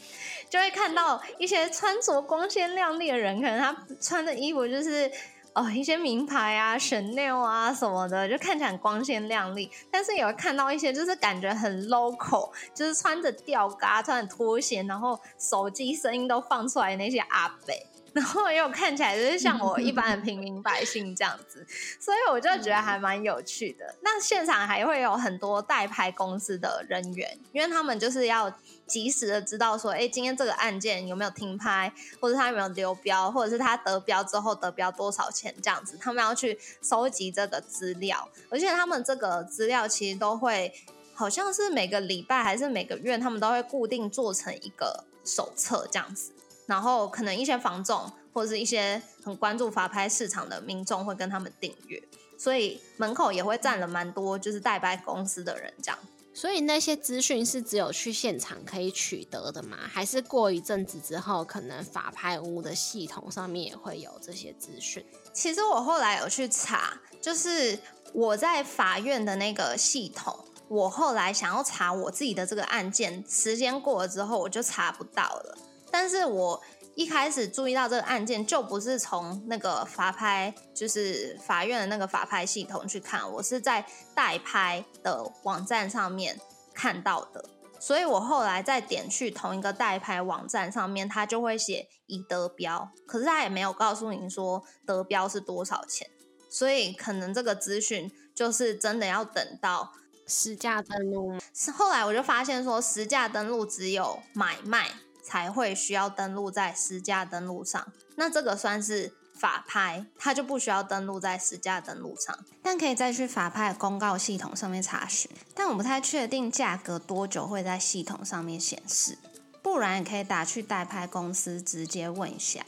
[SPEAKER 1] 就会看到一些穿着光鲜亮丽的人，可能他穿的衣服就是哦一些名牌啊、Chanel 啊什么的，就看起来很光鲜亮丽。但是也会看到一些就是感觉很 local，就是穿着吊嘎、穿着拖鞋，然后手机声音都放出来那些阿北。然后又看起来就是像我一般的平民百姓这样子，所以我就觉得还蛮有趣的。那现场还会有很多代拍公司的人员，因为他们就是要及时的知道说，哎，今天这个案件有没有停拍，或者他有没有流标，或者是他得标之后得标多少钱这样子，他们要去收集这个资料。而且他们这个资料其实都会，好像是每个礼拜还是每个月，他们都会固定做成一个手册这样子。然后可能一些房仲或者是一些很关注法拍市场的民众会跟他们订阅，所以门口也会站了蛮多就是代拍公司的人这样。
[SPEAKER 2] 所以那些资讯是只有去现场可以取得的吗？还是过一阵子之后，可能法拍屋的系统上面也会有这些资讯？
[SPEAKER 1] 其实我后来有去查，就是我在法院的那个系统，我后来想要查我自己的这个案件，时间过了之后我就查不到了。但是我一开始注意到这个案件，就不是从那个法拍，就是法院的那个法拍系统去看，我是在代拍的网站上面看到的。所以我后来再点去同一个代拍网站上面，它就会写已得标，可是它也没有告诉您说得标是多少钱。所以可能这个资讯就是真的要等到
[SPEAKER 2] 实价登录。
[SPEAKER 1] 后来我就发现说，实价登录只有买卖。才会需要登录在实价登录上，那这个算是法拍，它就不需要登录在实价登录上，但可以再去法拍公告系统上面查询。但我不太确定价格多久会在系统上面显示，不然也可以打去代拍公司直接问一下。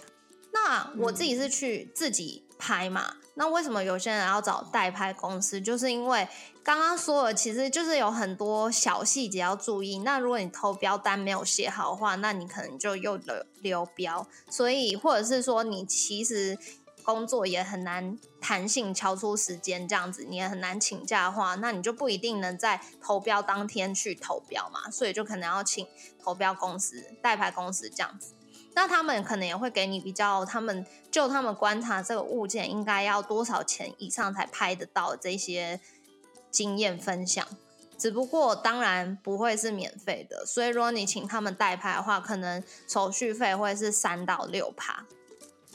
[SPEAKER 1] 那我自己是去自己拍嘛？那为什么有些人要找代拍公司？就是因为刚刚说了，其实就是有很多小细节要注意。那如果你投标单没有写好的话，那你可能就又流流标。所以或者是说，你其实工作也很难弹性敲出时间，这样子你也很难请假的话，那你就不一定能在投标当天去投标嘛。所以就可能要请投标公司、代拍公司这样子。那他们可能也会给你比较，他们就他们观察这个物件应该要多少钱以上才拍得到这些经验分享。只不过当然不会是免费的，所以如果你请他们代拍的话，可能手续费会是三到六趴，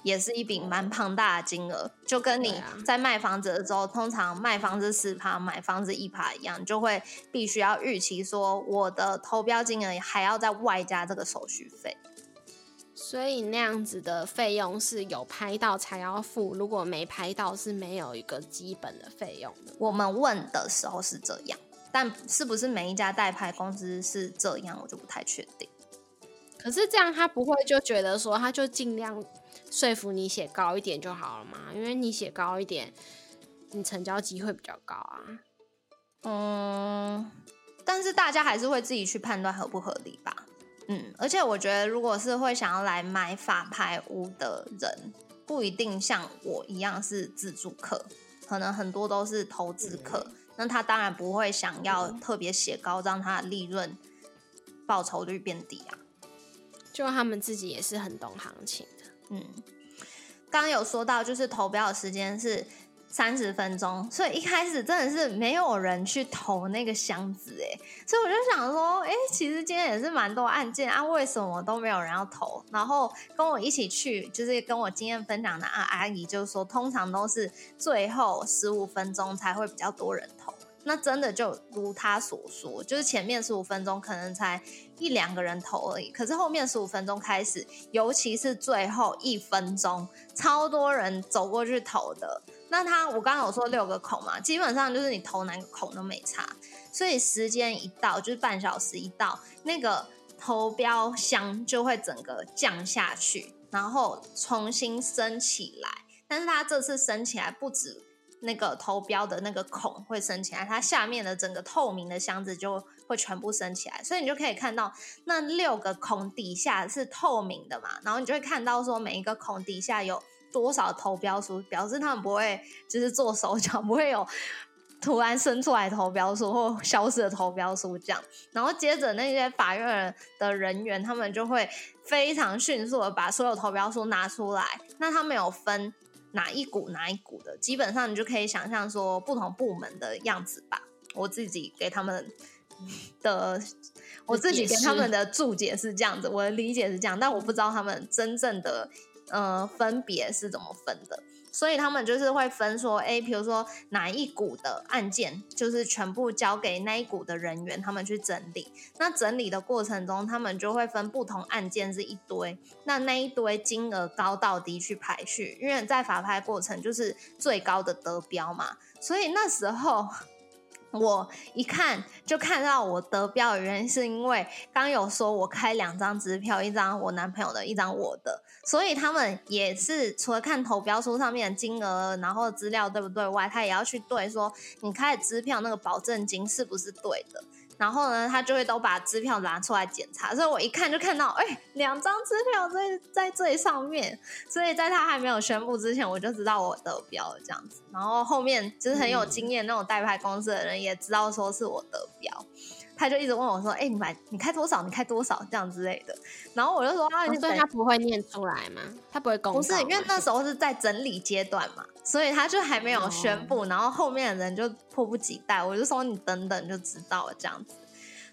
[SPEAKER 1] 也是一笔蛮庞大的金额。就跟你在卖房子的时候，通常卖房子四趴，买房子一趴一样，就会必须要预期说我的投标金额还要再外加这个手续费。
[SPEAKER 2] 所以那样子的费用是有拍到才要付，如果没拍到是没有一个基本的费用的。
[SPEAKER 1] 我们问的时候是这样，但是不是每一家代拍公司是这样，我就不太确定。
[SPEAKER 2] 可是这样他不会就觉得说，他就尽量说服你写高一点就好了嘛？因为你写高一点，你成交机会比较高啊。
[SPEAKER 1] 嗯，但是大家还是会自己去判断合不合理吧。嗯，而且我觉得，如果是会想要来买法拍屋的人，不一定像我一样是自助客，可能很多都是投资客。那他当然不会想要特别写高，让他的利润报酬率变低啊。
[SPEAKER 2] 就他们自己也是很懂行情的。
[SPEAKER 1] 嗯，刚刚有说到，就是投标的时间是。三十分钟，所以一开始真的是没有人去投那个箱子哎，所以我就想说，哎，其实今天也是蛮多案件啊，为什么都没有人要投？然后跟我一起去，就是跟我经验分享的啊阿姨，就是说通常都是最后十五分钟才会比较多人投。那真的就如他所说，就是前面十五分钟可能才一两个人投而已，可是后面十五分钟开始，尤其是最后一分钟，超多人走过去投的。那他我刚刚有说六个孔嘛，基本上就是你投哪个孔都没差，所以时间一到，就是半小时一到，那个投标箱就会整个降下去，然后重新升起来。但是它这次升起来不止。那个投标的那个孔会升起来，它下面的整个透明的箱子就会全部升起来，所以你就可以看到那六个孔底下是透明的嘛，然后你就会看到说每一个孔底下有多少投标书，表示他们不会就是做手脚，不会有突然生出来投标书或消失的投标书这样。然后接着那些法院的人员，他们就会非常迅速的把所有投标书拿出来，那他们有分。哪一股哪一股的，基本上你就可以想象说不同部门的样子吧。我自己给他们的，我自己给他们的注解是这样子，我的理解是这样，但我不知道他们真正的呃分别是怎么分的。所以他们就是会分说，哎，比如说哪一股的案件，就是全部交给那一股的人员，他们去整理。那整理的过程中，他们就会分不同案件是一堆，那那一堆金额高到低去排序，因为在法拍过程就是最高的得标嘛。所以那时候我一看就看到我得标的原因，是因为刚有说我开两张支票，一张我男朋友的，一张我的。所以他们也是除了看投标书上面的金额，然后资料对不对外，他也要去对说你开的支票那个保证金是不是对的。然后呢，他就会都把支票拿出来检查。所以我一看就看到，哎，两张支票在在最上面。所以在他还没有宣布之前，我就知道我得标了这样子。然后后面就是很有经验那种代拍公司的人也知道说是我得标。他就一直问我说：“哎，你买你开多少？你开多少？这样之类的。”然后我就说：“啊，
[SPEAKER 2] 所以他不会念出来吗？他不会公
[SPEAKER 1] 不是，因为那时候是在整理阶段嘛，所以他就还没有宣布。然后后面的人就迫不及待，我就说你等等就知道了这样子。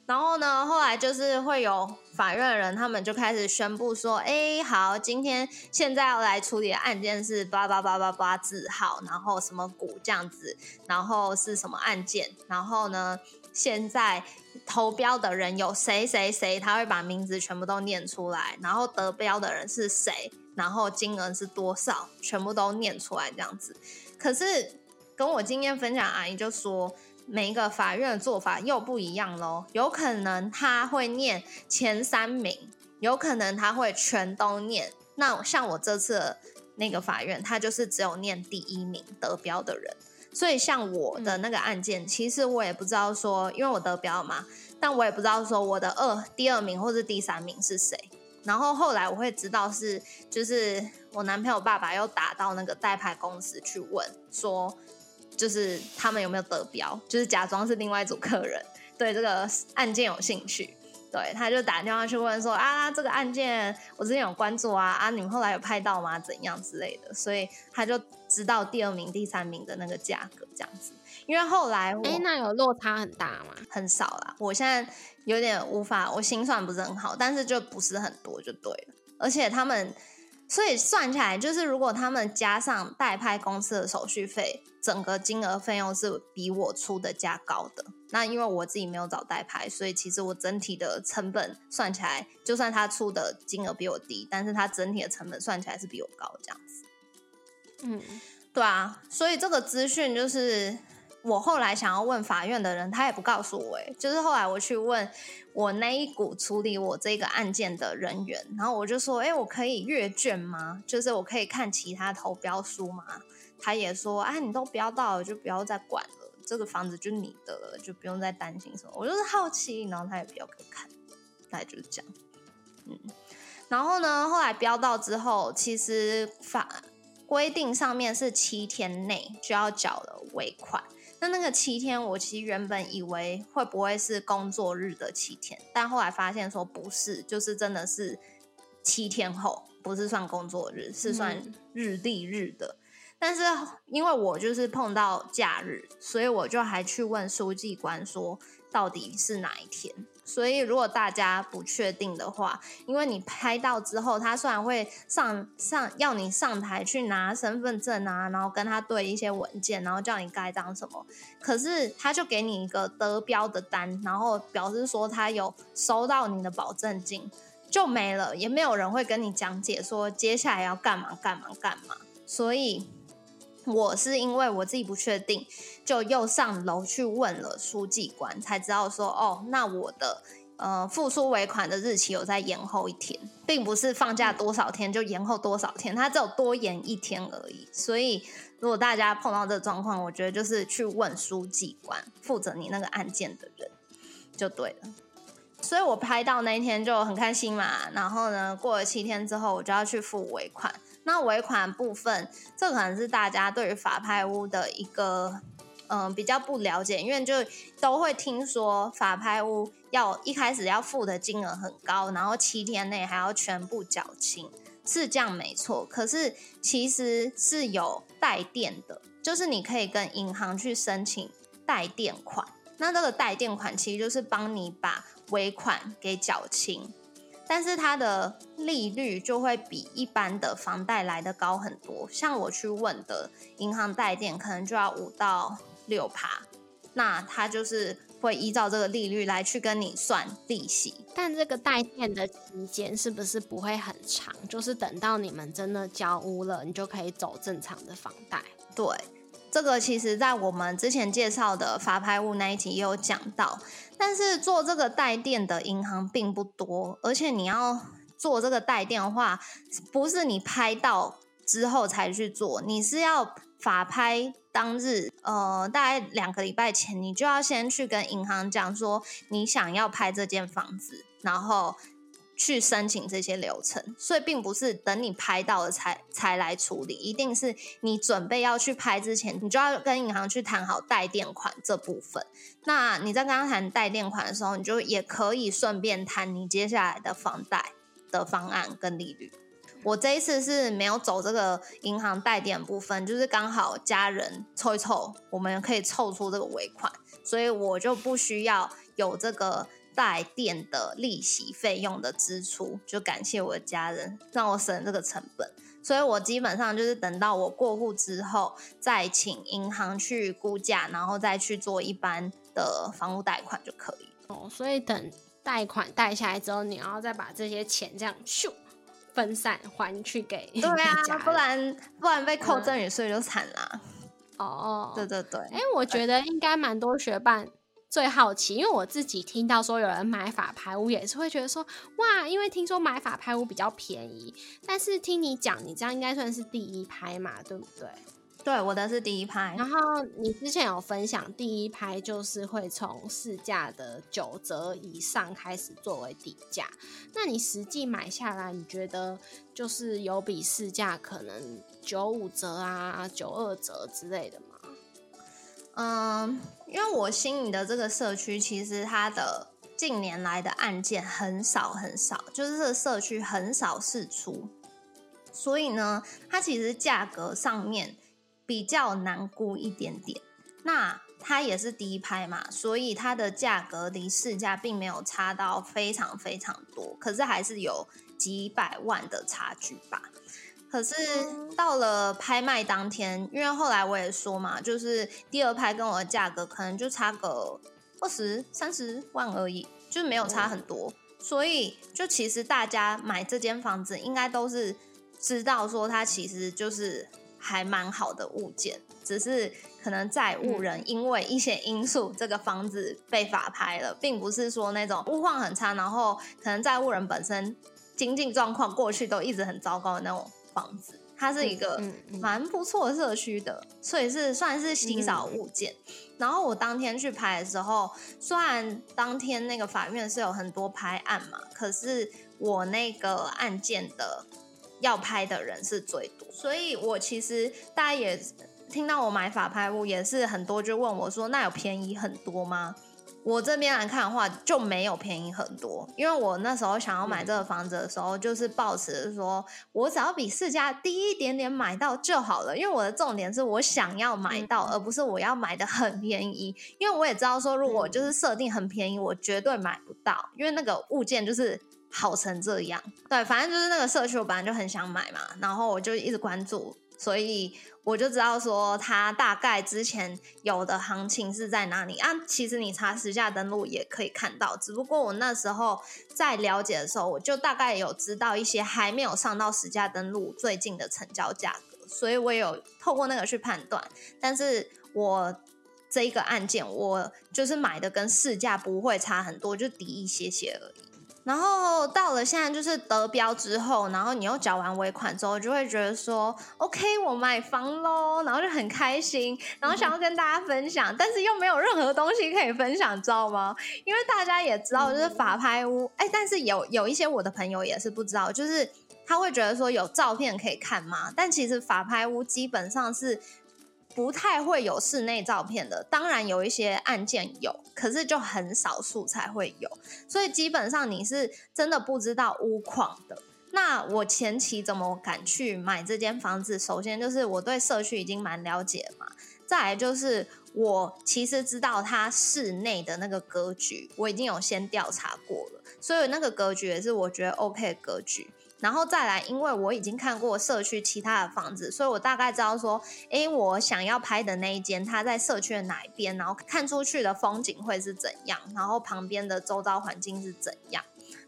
[SPEAKER 1] 然后呢，后来就是会有法院的人，他们就开始宣布说：“哎，好，今天现在要来处理的案件是八八八八八字号，然后什么股这样子，然后是什么案件？然后呢，现在。”投标的人有谁谁谁，他会把名字全部都念出来，然后得标的人是谁，然后金额是多少，全部都念出来这样子。可是跟我经验分享阿姨就说，每一个法院的做法又不一样喽。有可能他会念前三名，有可能他会全都念。那像我这次那个法院，他就是只有念第一名得标的人。所以像我的那个案件，其实我也不知道说，因为我得标嘛，但我也不知道说我的二第二名或是第三名是谁。然后后来我会知道是，就是我男朋友爸爸又打到那个代拍公司去问，说就是他们有没有得标，就是假装是另外一组客人对这个案件有兴趣。对，他就打电话去问说啊，这个案件我之前有关注啊，啊，你们后来有拍到吗？怎样之类的，所以他就知道第二名、第三名的那个价格这样子。因为后来，
[SPEAKER 2] 哎，那有落差很大吗？
[SPEAKER 1] 很少啦，我现在有点无法，我心算不是很好，但是就不是很多就对了。而且他们，所以算起来，就是如果他们加上代拍公司的手续费。整个金额费用是比我出的价高的。那因为我自己没有找代拍，所以其实我整体的成本算起来，就算他出的金额比我低，但是他整体的成本算起来是比我高，这样子。嗯，对啊，所以这个资讯就是我后来想要问法院的人，他也不告诉我，哎，就是后来我去问我那一股处理我这个案件的人员，然后我就说，哎，我可以阅卷吗？就是我可以看其他投标书吗？他也说，哎，你都标到了，就不要再管了，这个房子就你的了，就不用再担心什么。我就是好奇，然后他也不要给我看，大概就是这样。嗯，然后呢，后来标到之后，其实法规定上面是七天内就要缴了尾款。那那个七天，我其实原本以为会不会是工作日的七天，但后来发现说不是，就是真的是七天后，不是算工作日，是算日历日的。但是因为我就是碰到假日，所以我就还去问书记官说，到底是哪一天。所以，如果大家不确定的话，因为你拍到之后，他虽然会上上要你上台去拿身份证啊，然后跟他对一些文件，然后叫你盖章什么，可是他就给你一个得标的单，然后表示说他有收到你的保证金，就没了，也没有人会跟你讲解说接下来要干嘛干嘛干嘛。所以，我是因为我自己不确定。就又上楼去问了书记官，才知道说哦，那我的呃付出尾款的日期有在延后一天，并不是放假多少天就延后多少天，它只有多延一天而已。所以如果大家碰到这个状况，我觉得就是去问书记官，负责你那个案件的人就对了。所以我拍到那一天就很开心嘛，然后呢，过了七天之后，我就要去付尾款。那尾款部分，这可能是大家对于法拍屋的一个。嗯，比较不了解，因为就都会听说法拍屋要一开始要付的金额很高，然后七天内还要全部缴清，是这样没错。可是其实是有代垫的，就是你可以跟银行去申请代垫款。那这个代垫款其实就是帮你把尾款给缴清，但是它的利率就会比一般的房贷来的高很多。像我去问的银行贷店，可能就要五到。六趴，那它就是会依照这个利率来去跟你算利息，
[SPEAKER 2] 但这个贷店的期间是不是不会很长？就是等到你们真的交屋了，你就可以走正常的房贷。
[SPEAKER 1] 对，这个其实在我们之前介绍的法拍屋那一集也有讲到，但是做这个贷垫的银行并不多，而且你要做这个贷垫的话，不是你拍到之后才去做，你是要。法拍当日，呃，大概两个礼拜前，你就要先去跟银行讲说你想要拍这间房子，然后去申请这些流程。所以并不是等你拍到了才才来处理，一定是你准备要去拍之前，你就要跟银行去谈好贷垫款这部分。那你在刚刚谈贷垫款的时候，你就也可以顺便谈你接下来的房贷的方案跟利率。我这一次是没有走这个银行贷点部分，就是刚好家人凑一凑，我们可以凑出这个尾款，所以我就不需要有这个贷店的利息费用的支出，就感谢我的家人让我省这个成本，所以我基本上就是等到我过户之后，再请银行去估价，然后再去做一般的房屋贷款就可以。
[SPEAKER 2] 哦，所以等贷款贷下来之后，你要再把这些钱这样咻。分散还去给
[SPEAKER 1] 对啊，不然不然被扣赠与税就惨了。
[SPEAKER 2] 哦，
[SPEAKER 1] 对对对，
[SPEAKER 2] 哎，我觉得应该蛮多学伴最好奇，因为我自己听到说有人买法拍屋，也是会觉得说哇，因为听说买法拍屋比较便宜，但是听你讲，你这样应该算是第一拍嘛，对不对？
[SPEAKER 1] 对，我的是第一拍。
[SPEAKER 2] 然后你之前有分享，第一拍就是会从市价的九折以上开始作为底价。那你实际买下来，你觉得就是有比市价可能九五折啊、九二折之类的吗？
[SPEAKER 1] 嗯，因为我心仪的这个社区，其实它的近年来的案件很少很少，就是这个社区很少释出，所以呢，它其实价格上面。比较难估一点点，那它也是第一拍嘛，所以它的价格离市价并没有差到非常非常多，可是还是有几百万的差距吧。可是到了拍卖当天，因为后来我也说嘛，就是第二拍跟我的价格可能就差个二十三十万而已，就没有差很多，所以就其实大家买这间房子应该都是知道说它其实就是。还蛮好的物件，只是可能债务人因为一些因素，这个房子被法拍了，并不是说那种物况很差，然后可能债务人本身经济状况过去都一直很糟糕的那种房子。它是一个蛮不错的社区的，所以是算是稀少物件。然后我当天去拍的时候，虽然当天那个法院是有很多拍案嘛，可是我那个案件的要拍的人是最多，所以我其实大家也听到我买法拍屋也是很多，就问我说：“那有便宜很多吗？”我这边来看的话，就没有便宜很多，因为我那时候想要买这个房子的时候，就是抱持说，我只要比市价低一点点买到就好了。因为我的重点是我想要买到，而不是我要买的很便宜。因为我也知道说，如果就是设定很便宜，我绝对买不到，因为那个物件就是好成这样。对，反正就是那个社区，我本来就很想买嘛，然后我就一直关注，所以。我就知道说它大概之前有的行情是在哪里啊？其实你查实价登录也可以看到，只不过我那时候在了解的时候，我就大概有知道一些还没有上到实价登录最近的成交价格，所以我有透过那个去判断。但是我这一个案件，我就是买的跟市价不会差很多，就低一些些而已。然后到了现在就是得标之后，然后你又缴完尾款之后，就会觉得说，OK，我买房喽，然后就很开心，然后想要跟大家分享，但是又没有任何东西可以分享，知道吗？因为大家也知道，就是法拍屋，哎，但是有有一些我的朋友也是不知道，就是他会觉得说有照片可以看吗？但其实法拍屋基本上是。不太会有室内照片的，当然有一些案件有，可是就很少数才会有，所以基本上你是真的不知道屋况的。那我前期怎么敢去买这间房子？首先就是我对社区已经蛮了解嘛，再来就是我其实知道它室内的那个格局，我已经有先调查过了，所以那个格局也是我觉得 OK 的格局。然后再来，因为我已经看过社区其他的房子，所以我大概知道说，哎，我想要拍的那一间，它在社区的哪一边，然后看出去的风景会是怎样，然后旁边的周遭环境是怎样。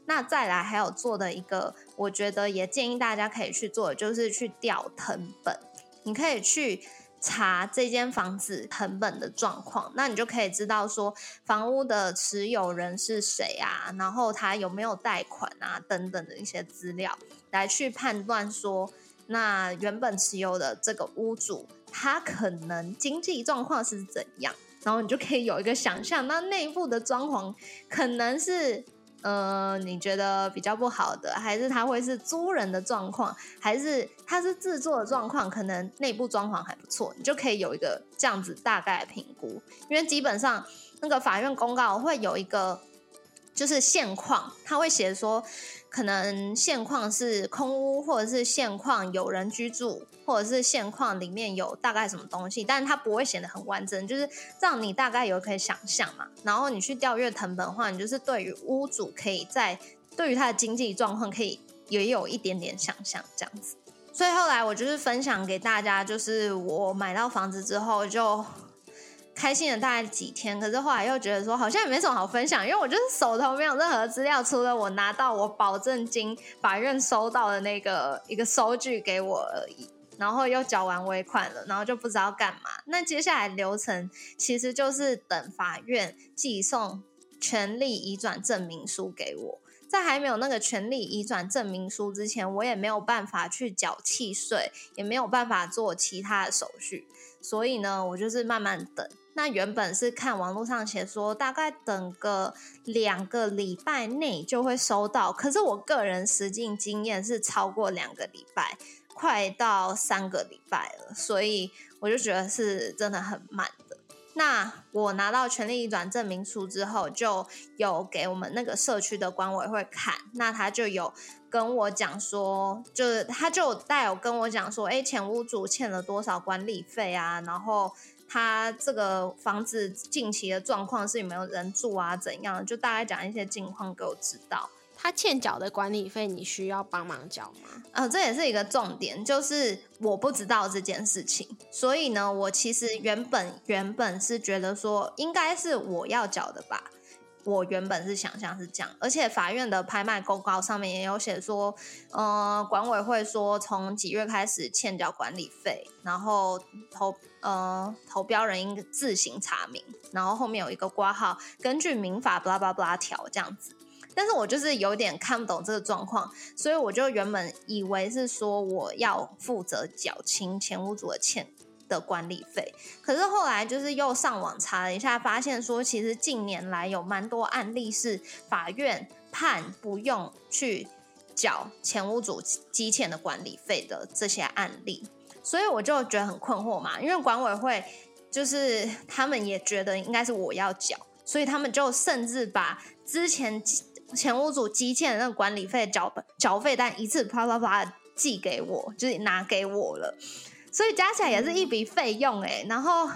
[SPEAKER 1] 那再来还有做的一个，我觉得也建议大家可以去做，就是去调藤本，你可以去。查这间房子成本的状况，那你就可以知道说房屋的持有人是谁啊，然后他有没有贷款啊等等的一些资料，来去判断说那原本持有的这个屋主他可能经济状况是怎样，然后你就可以有一个想象，那内部的装潢可能是。呃，你觉得比较不好的，还是它会是租人的状况，还是它是制作的状况？可能内部装潢还不错，你就可以有一个这样子大概的评估。因为基本上那个法院公告会有一个，就是现况，他会写说。可能现况是空屋，或者是现况有人居住，或者是现况里面有大概什么东西，但是它不会显得很完整，就是让你大概有可以想象嘛。然后你去调阅藤本的话，你就是对于屋主可以在对于他的经济状况可以也有一点点想象这样子。所以后来我就是分享给大家，就是我买到房子之后就。开心了大概几天，可是后来又觉得说好像也没什么好分享，因为我就是手头没有任何资料，除了我拿到我保证金法院收到的那个一个收据给我而已，然后又缴完尾款了，然后就不知道干嘛。那接下来流程其实就是等法院寄送权利移转证明书给我，在还没有那个权利移转证明书之前，我也没有办法去缴契税，也没有办法做其他的手续，所以呢，我就是慢慢等。那原本是看网络上写说，大概等个两个礼拜内就会收到，可是我个人实际经验是超过两个礼拜，快到三个礼拜了，所以我就觉得是真的很慢的。那我拿到权利移转证明书之后，就有给我们那个社区的管委会看，那他就有跟我讲说，就是他就带有跟我讲说，哎，前屋主欠了多少管理费啊，然后。他这个房子近期的状况是有没有人住啊？怎样？就大概讲一些近况给我知道。
[SPEAKER 2] 他欠缴的管理费，你需要帮忙缴吗？
[SPEAKER 1] 呃，这也是一个重点，就是我不知道这件事情，所以呢，我其实原本原本是觉得说应该是我要缴的吧，我原本是想象是这样，而且法院的拍卖公告上面也有写说，呃，管委会说从几月开始欠缴管理费，然后投呃投标人应自行查明，然后后面有一个挂号，根据民法巴拉巴拉条这样子。但是我就是有点看不懂这个状况，所以我就原本以为是说我要负责缴清前屋主的欠的管理费，可是后来就是又上网查了一下，发现说其实近年来有蛮多案例是法院判不用去缴前屋主积欠的管理费的这些案例，所以我就觉得很困惑嘛，因为管委会就是他们也觉得应该是我要缴，所以他们就甚至把之前。前屋主积欠的那个管理费缴缴费单一次啪啪啪寄给我，就是拿给我了，所以加起来也是一笔费用哎。然后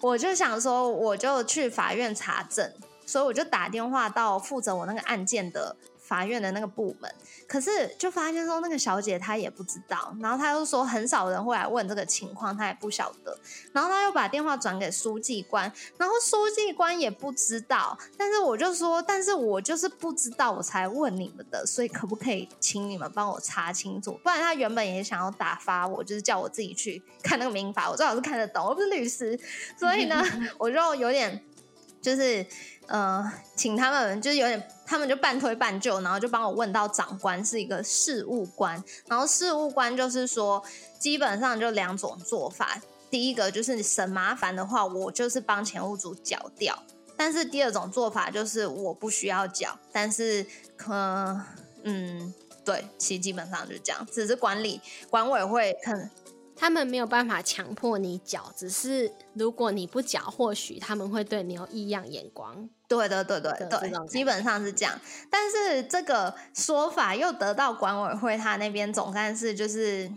[SPEAKER 1] 我就想说，我就去法院查证，所以我就打电话到负责我那个案件的。法院的那个部门，可是就发现说那个小姐她也不知道，然后她又说很少人会来问这个情况，她也不晓得，然后她又把电话转给书记官，然后书记官也不知道，但是我就说，但是我就是不知道，我才问你们的，所以可不可以请你们帮我查清楚？不然他原本也想要打发我，就是叫我自己去看那个民法，我最好是看得懂，我不是律师，所以呢，我就有点就是。呃，请他们就是有点，他们就半推半就，然后就帮我问到长官是一个事务官，然后事务官就是说，基本上就两种做法，第一个就是你省麻烦的话，我就是帮前屋主缴掉，但是第二种做法就是我不需要缴，但是可嗯，对，其实基本上就这样，只是管理管委会可能。
[SPEAKER 2] 他们没有办法强迫你缴，只是如果你不缴，或许他们会对你有异样眼光。
[SPEAKER 1] 对对对对对，基本上是这样。但是这个说法又得到管委会他那边总干事就是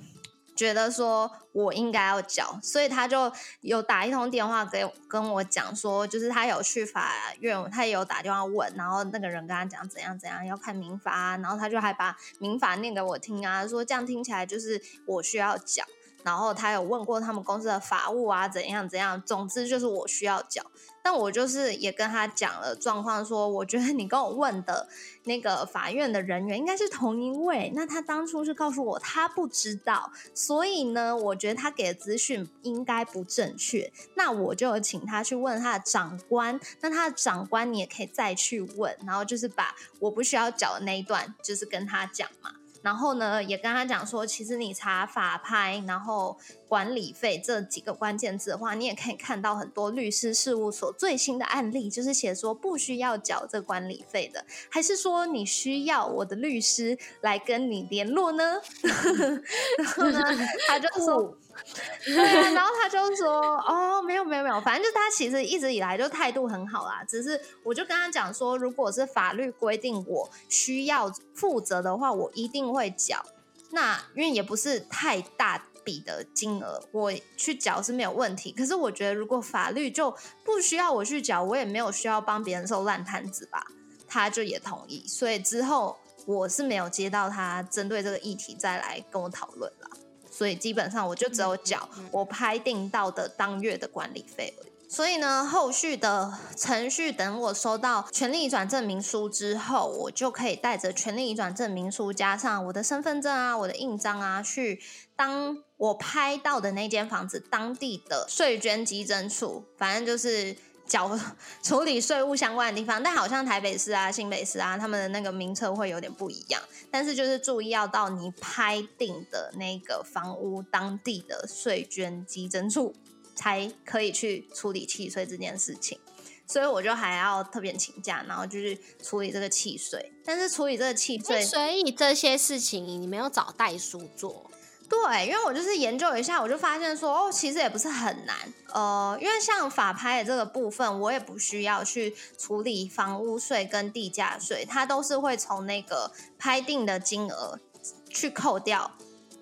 [SPEAKER 1] 觉得说我应该要缴，所以他就有打一通电话给跟我讲说，就是他有去法院，他也有打电话问，然后那个人跟他讲怎样怎样要看民法，啊然后他就还把民法念给我听啊，说这样听起来就是我需要缴。然后他有问过他们公司的法务啊，怎样怎样，总之就是我需要缴。但我就是也跟他讲了状况，说我觉得你跟我问的那个法院的人员应该是同一位。那他当初是告诉我他不知道，所以呢，我觉得他给的资讯应该不正确。那我就请他去问他的长官，那他的长官你也可以再去问，然后就是把我不需要缴的那一段，就是跟他讲嘛。然后呢，也跟他讲说，其实你查法拍，然后管理费这几个关键字的话，你也可以看到很多律师事务所最新的案例，就是写说不需要缴这管理费的，还是说你需要我的律师来跟你联络呢？然后呢，他就说。对，然后他就说：“哦，没有没有没有，反正就他其实一直以来就态度很好啦。只是我就跟他讲说，如果是法律规定我需要负责的话，我一定会缴。那因为也不是太大笔的金额，我去缴是没有问题。可是我觉得，如果法律就不需要我去缴，我也没有需要帮别人收烂摊子吧。他就也同意，所以之后我是没有接到他针对这个议题再来跟我讨论了。”所以基本上我就只有缴我拍定到的当月的管理费而已。所以呢，后续的程序等我收到权利移转证明书之后，我就可以带着权利移转证明书加上我的身份证啊、我的印章啊，去当我拍到的那间房子当地的税捐稽征处，反正就是。缴 处理税务相关的地方，但好像台北市啊、新北市啊，他们的那个名称会有点不一样。但是就是注意要到你拍定的那个房屋当地的税捐稽征处，才可以去处理契税这件事情。所以我就还要特别请假，然后就是处理这个契税。但是处理这个契税，
[SPEAKER 2] 所以这些事情你没有找代书做。
[SPEAKER 1] 对，因为我就是研究一下，我就发现说，哦，其实也不是很难。呃，因为像法拍的这个部分，我也不需要去处理房屋税跟地价税，它都是会从那个拍定的金额去扣掉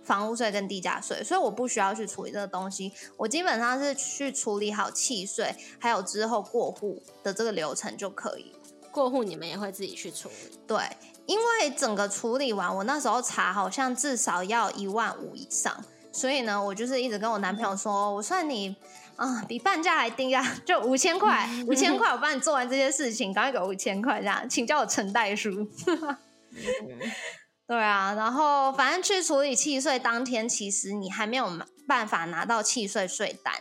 [SPEAKER 1] 房屋税跟地价税，所以我不需要去处理这个东西。我基本上是去处理好契税，还有之后过户的这个流程就可以。
[SPEAKER 2] 过户你们也会自己去处理？
[SPEAKER 1] 对。因为整个处理完，我那时候查好像至少要一万五以上，所以呢，我就是一直跟我男朋友说，我算你啊，比半价还低啊，就五千块，五千块我帮你做完这些事情，赶快给我五千块这样，请叫我陈代书。对啊，然后反正去处理契税当天，其实你还没有办法拿到契税税单，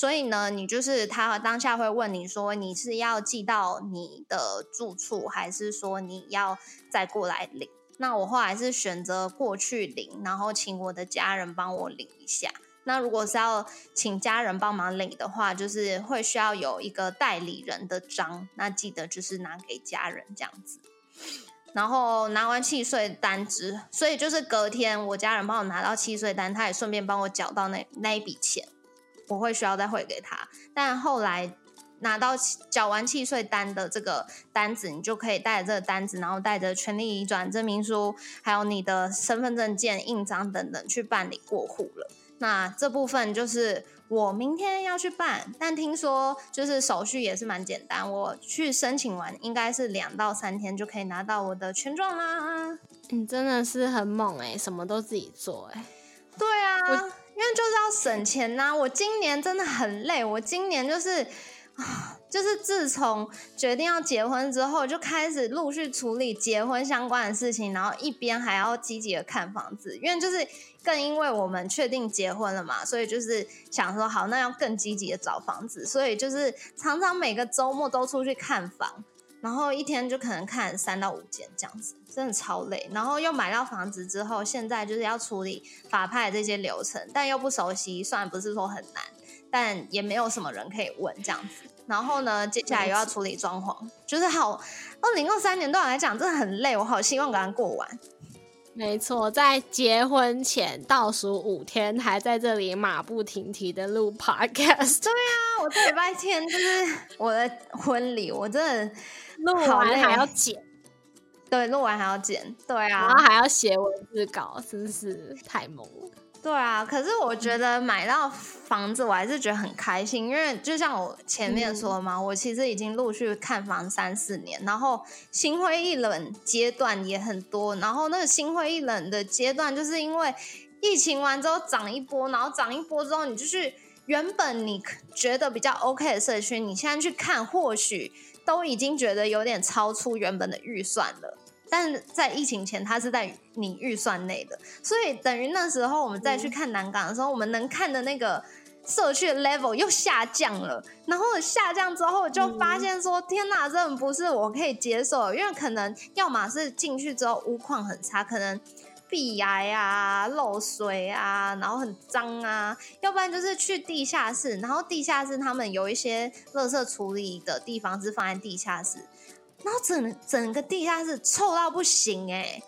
[SPEAKER 1] 所以呢，你就是他当下会问你说，你是要寄到你的住处，还是说你要再过来领？那我后来是选择过去领，然后请我的家人帮我领一下。那如果是要请家人帮忙领的话，就是会需要有一个代理人的章，那记得就是拿给家人这样子。然后拿完契税单之，所以就是隔天我家人帮我拿到契税单，他也顺便帮我缴到那那一笔钱，我会需要再汇给他。但后来拿到缴完契税单的这个单子，你就可以带着这个单子，然后带着权利移转证明书，还有你的身份证件、印章等等去办理过户了。那这部分就是。我明天要去办，但听说就是手续也是蛮简单，我去申请完应该是两到三天就可以拿到我的权状啦。
[SPEAKER 2] 你真的是很猛哎，什么都自己做哎。
[SPEAKER 1] 对啊，因为就是要省钱呐。我今年真的很累，我今年就是啊，就是自从决定要结婚之后，就开始陆续处理结婚相关的事情，然后一边还要积极的看房子，因为就是。更因为我们确定结婚了嘛，所以就是想说好，那要更积极的找房子，所以就是常常每个周末都出去看房，然后一天就可能看三到五间这样子，真的超累。然后又买到房子之后，现在就是要处理法拍这些流程，但又不熟悉，虽然不是说很难，但也没有什么人可以问这样子。然后呢，接下来又要处理装潢，就是好，二零二三年对我来讲真的很累，我好希望赶快过完。
[SPEAKER 2] 没错，在结婚前倒数五天，还在这里马不停蹄的录 podcast。
[SPEAKER 1] 对啊，我这礼拜天就是我的婚礼，我真的
[SPEAKER 2] 录完还要剪，
[SPEAKER 1] 对，录完还要剪，对啊，
[SPEAKER 2] 然后还要写文字稿，真是太猛了。
[SPEAKER 1] 对啊，可是我觉得买到房子，我还是觉得很开心，因为就像我前面说嘛，我其实已经陆续看房三四年，然后心灰意冷阶段也很多，然后那个心灰意冷的阶段，就是因为疫情完之后涨一波，然后涨一波之后，你就是原本你觉得比较 OK 的社区，你现在去看，或许都已经觉得有点超出原本的预算了。但在疫情前，它是在你预算内的，所以等于那时候我们再去看南港的时候，我们能看的那个社区的 level 又下降了。然后下降之后，就发现说：“天哪，这种不是我可以接受。”因为可能要么是进去之后屋况很差，可能壁癌啊、漏水啊，然后很脏啊；要不然就是去地下室，然后地下室他们有一些垃圾处理的地方是放在地下室。然后整整个地下室臭到不行哎，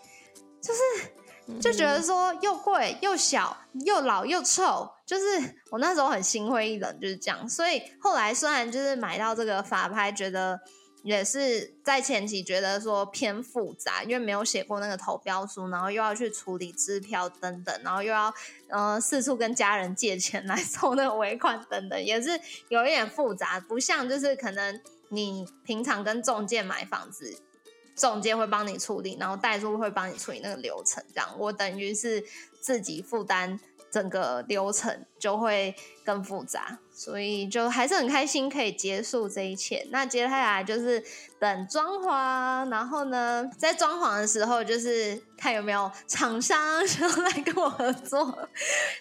[SPEAKER 1] 就是就觉得说又贵又小又老又臭，就是我那时候很心灰意冷，就是这样。所以后来虽然就是买到这个法拍，觉得也是在前期觉得说偏复杂，因为没有写过那个投标书，然后又要去处理支票等等，然后又要嗯四处跟家人借钱来 凑那个尾款等等，也是有一点复杂，不像就是可能。你平常跟中介买房子，中介会帮你处理，然后代租会帮你处理那个流程，这样我等于是自己负担整个流程，就会更复杂。所以就还是很开心可以结束这一切。那接下来就是等装潢，然后呢，在装潢的时候就是看有没有厂商想要来跟我合作，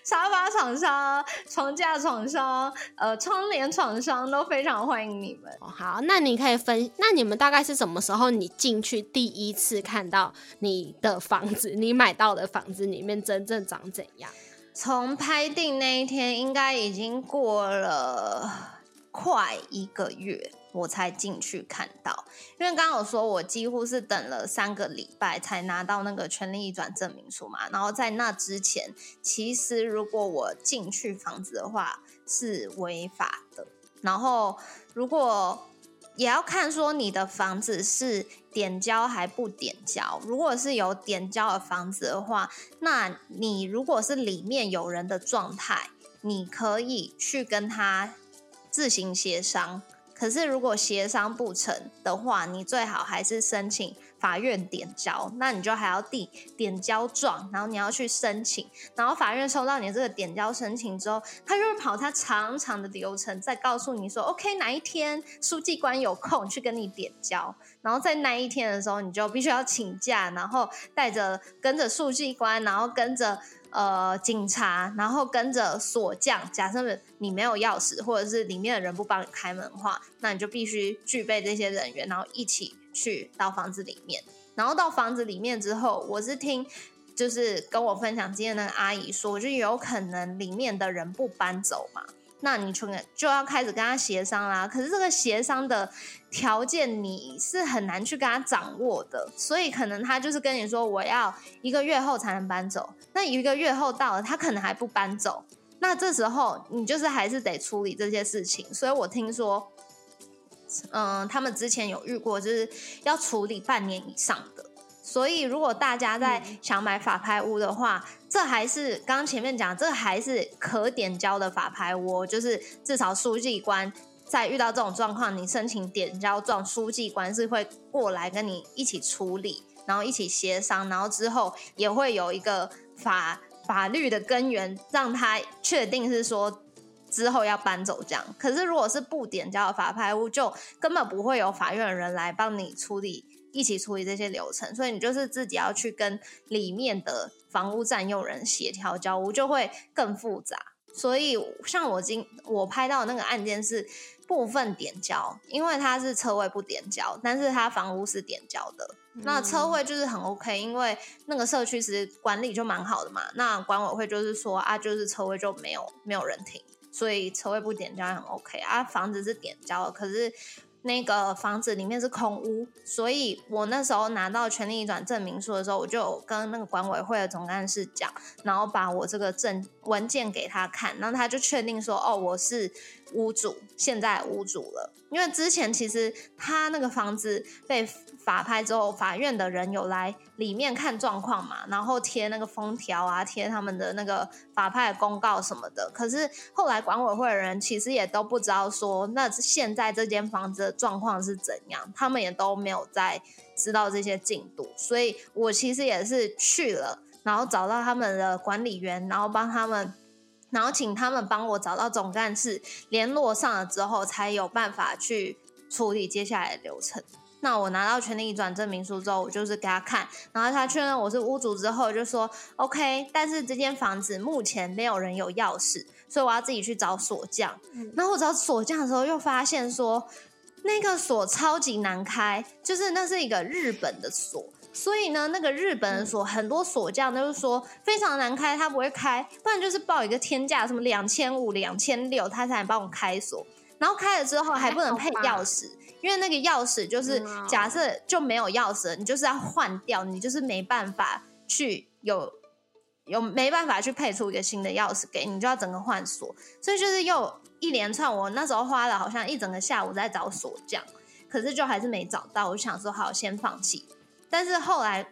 [SPEAKER 1] 沙发厂商、床架厂商、呃窗帘厂商都非常欢迎你们。
[SPEAKER 2] 好，那你可以分，那你们大概是什么时候你进去第一次看到你的房子，你买到的房子里面真正长怎样？
[SPEAKER 1] 从拍定那一天，应该已经过了快一个月，我才进去看到。因为刚刚我说，我几乎是等了三个礼拜才拿到那个权利移转证明书嘛。然后在那之前，其实如果我进去房子的话是违法的。然后如果也要看说你的房子是点交还不点交。如果是有点交的房子的话，那你如果是里面有人的状态，你可以去跟他自行协商。可是如果协商不成的话，你最好还是申请法院点交，那你就还要递点交状，然后你要去申请，然后法院收到你这个点交申请之后，他就会跑他长长的流程，再告诉你说，OK 哪一天书记官有空去跟你点交，然后在那一天的时候，你就必须要请假，然后带着跟着书记官，然后跟着。呃，警察，然后跟着锁匠。假设你没有钥匙，或者是里面的人不帮你开门的话，那你就必须具备这些人员，然后一起去到房子里面。然后到房子里面之后，我是听就是跟我分享经验那个阿姨说，就有可能里面的人不搬走嘛。那你就就要开始跟他协商啦。可是这个协商的条件你是很难去跟他掌握的，所以可能他就是跟你说我要一个月后才能搬走。那一个月后到了，他可能还不搬走。那这时候你就是还是得处理这些事情。所以我听说，嗯，他们之前有遇过，就是要处理半年以上的。所以，如果大家在想买法拍屋的话，这还是刚刚前面讲，这还是可点交的法拍屋，就是至少书记官在遇到这种状况，你申请点交状，书记官是会过来跟你一起处理，然后一起协商，然后之后也会有一个法法律的根源，让他确定是说之后要搬走这样。可是如果是不点交的法拍屋，就根本不会有法院的人来帮你处理。一起处理这些流程，所以你就是自己要去跟里面的房屋占用人协调交屋，就会更复杂。所以像我今我拍到那个案件是部分点交，因为它是车位不点交，但是它房屋是点交的。那车位就是很 OK，因为那个社区其实管理就蛮好的嘛。那管委会就是说啊，就是车位就没有没有人停，所以车位不点交也很 OK 啊。房子是点交了，可是。那个房子里面是空屋，所以我那时候拿到权利移转证明书的时候，我就跟那个管委会的总干事讲，然后把我这个证文件给他看，然后他就确定说，哦，我是屋主，现在屋主了。因为之前其实他那个房子被法拍之后，法院的人有来里面看状况嘛，然后贴那个封条啊，贴他们的那个法拍公告什么的。可是后来管委会的人其实也都不知道说，那现在这间房子的状况是怎样，他们也都没有在知道这些进度。所以我其实也是去了，然后找到他们的管理员，然后帮他们。然后请他们帮我找到总干事，联络上了之后，才有办法去处理接下来的流程。那我拿到权利移转证明书之后，我就是给他看，然后他确认我是屋主之后，就说 OK。但是这间房子目前没有人有钥匙，所以我要自己去找锁匠。然后我找锁匠的时候，又发现说那个锁超级难开，就是那是一个日本的锁。所以呢，那个日本的锁很多锁匠都是说非常难开，他不会开，不然就是报一个天价，什么两千五、两千六，他才能帮我开锁。然后开了之后还不能配钥匙，因为那个钥匙就是假设就没有钥匙，你就是要换掉，你就是没办法去有有没办法去配出一个新的钥匙给你，就要整个换锁。所以就是又一连串，我那时候花了好像一整个下午在找锁匠，可是就还是没找到。我想说，好，先放弃。但是后来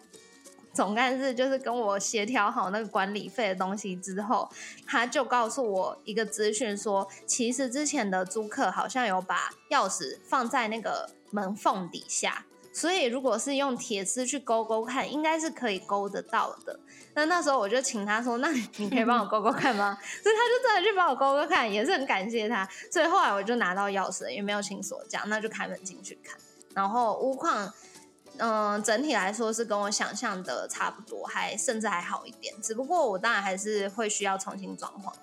[SPEAKER 1] 总干事就是跟我协调好那个管理费的东西之后，他就告诉我一个资讯，说其实之前的租客好像有把钥匙放在那个门缝底下，所以如果是用铁丝去勾勾看，应该是可以勾得到的。那那时候我就请他说：“那你可以帮我勾勾看吗？” 所以他就真的去帮我勾勾看，也是很感谢他。所以后来我就拿到钥匙，也没有请锁匠，那就开门进去看，然后屋况。嗯，整体来说是跟我想象的差不多，还甚至还好一点。只不过我当然还是会需要重新装潢嘛。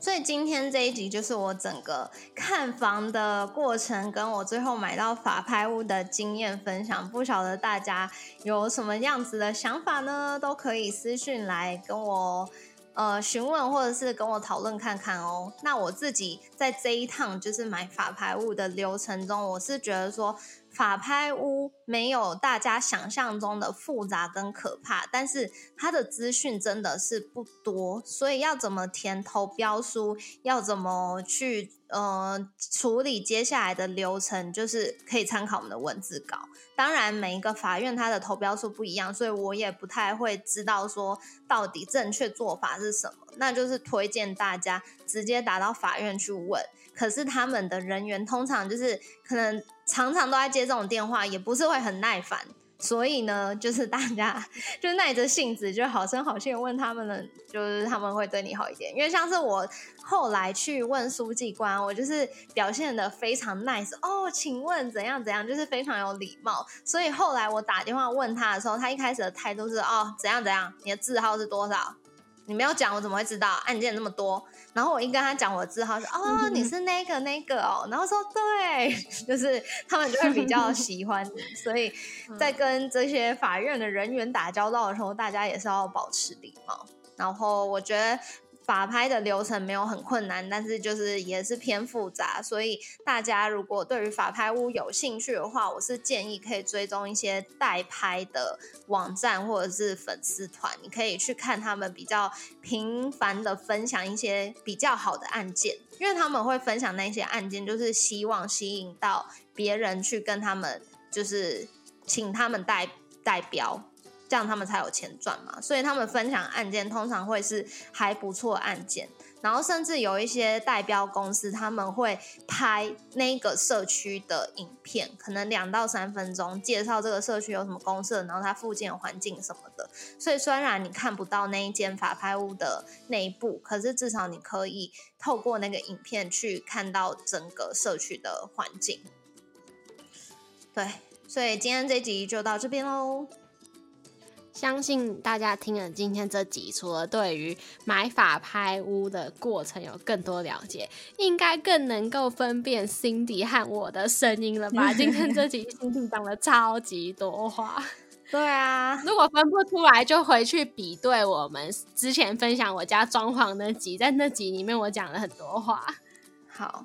[SPEAKER 1] 所以今天这一集就是我整个看房的过程，跟我最后买到法拍屋的经验分享。不晓得大家有什么样子的想法呢？都可以私讯来跟我呃询问，或者是跟我讨论看看哦。那我自己在这一趟就是买法拍屋的流程中，我是觉得说。法拍屋没有大家想象中的复杂跟可怕，但是它的资讯真的是不多，所以要怎么填投标书，要怎么去呃处理接下来的流程，就是可以参考我们的文字稿。当然，每一个法院它的投标书不一样，所以我也不太会知道说到底正确做法是什么。那就是推荐大家直接打到法院去问。可是他们的人员通常就是可能常常都在接这种电话，也不是会很耐烦。所以呢，就是大家 就耐着性子，就好声好气问他们的，就是他们会对你好一点。因为像是我后来去问书记官，我就是表现的非常 nice 哦，请问怎样怎样，就是非常有礼貌。所以后来我打电话问他的时候，他一开始的态度是哦，怎样怎样，你的字号是多少？你没有讲，我怎么会知道？案件那么多。然后我一跟他讲我的字号，说哦，你是那个那个哦，然后说对，就是他们就会比较喜欢你，所以在跟这些法院的人员打交道的时候，大家也是要保持礼貌。然后我觉得。法拍的流程没有很困难，但是就是也是偏复杂，所以大家如果对于法拍屋有兴趣的话，我是建议可以追踪一些代拍的网站或者是粉丝团，你可以去看他们比较频繁的分享一些比较好的案件，因为他们会分享那些案件，就是希望吸引到别人去跟他们，就是请他们代代表。这样他们才有钱赚嘛，所以他们分享案件通常会是还不错案件，然后甚至有一些代标公司他们会拍那个社区的影片，可能两到三分钟，介绍这个社区有什么公社，然后它附近的环境什么的。所以虽然你看不到那一间法拍屋的内部，可是至少你可以透过那个影片去看到整个社区的环境。对，所以今天这集就到这边喽。
[SPEAKER 2] 相信大家听了今天这集，除了对于买法拍屋的过程有更多了解，应该更能够分辨 Cindy 和我的声音了吧？今天这集 Cindy 讲了超级多话，
[SPEAKER 1] 对啊，
[SPEAKER 2] 如果分不出来，就回去比对我们之前分享我家装潢那集，在那集里面我讲了很多话。
[SPEAKER 1] 好。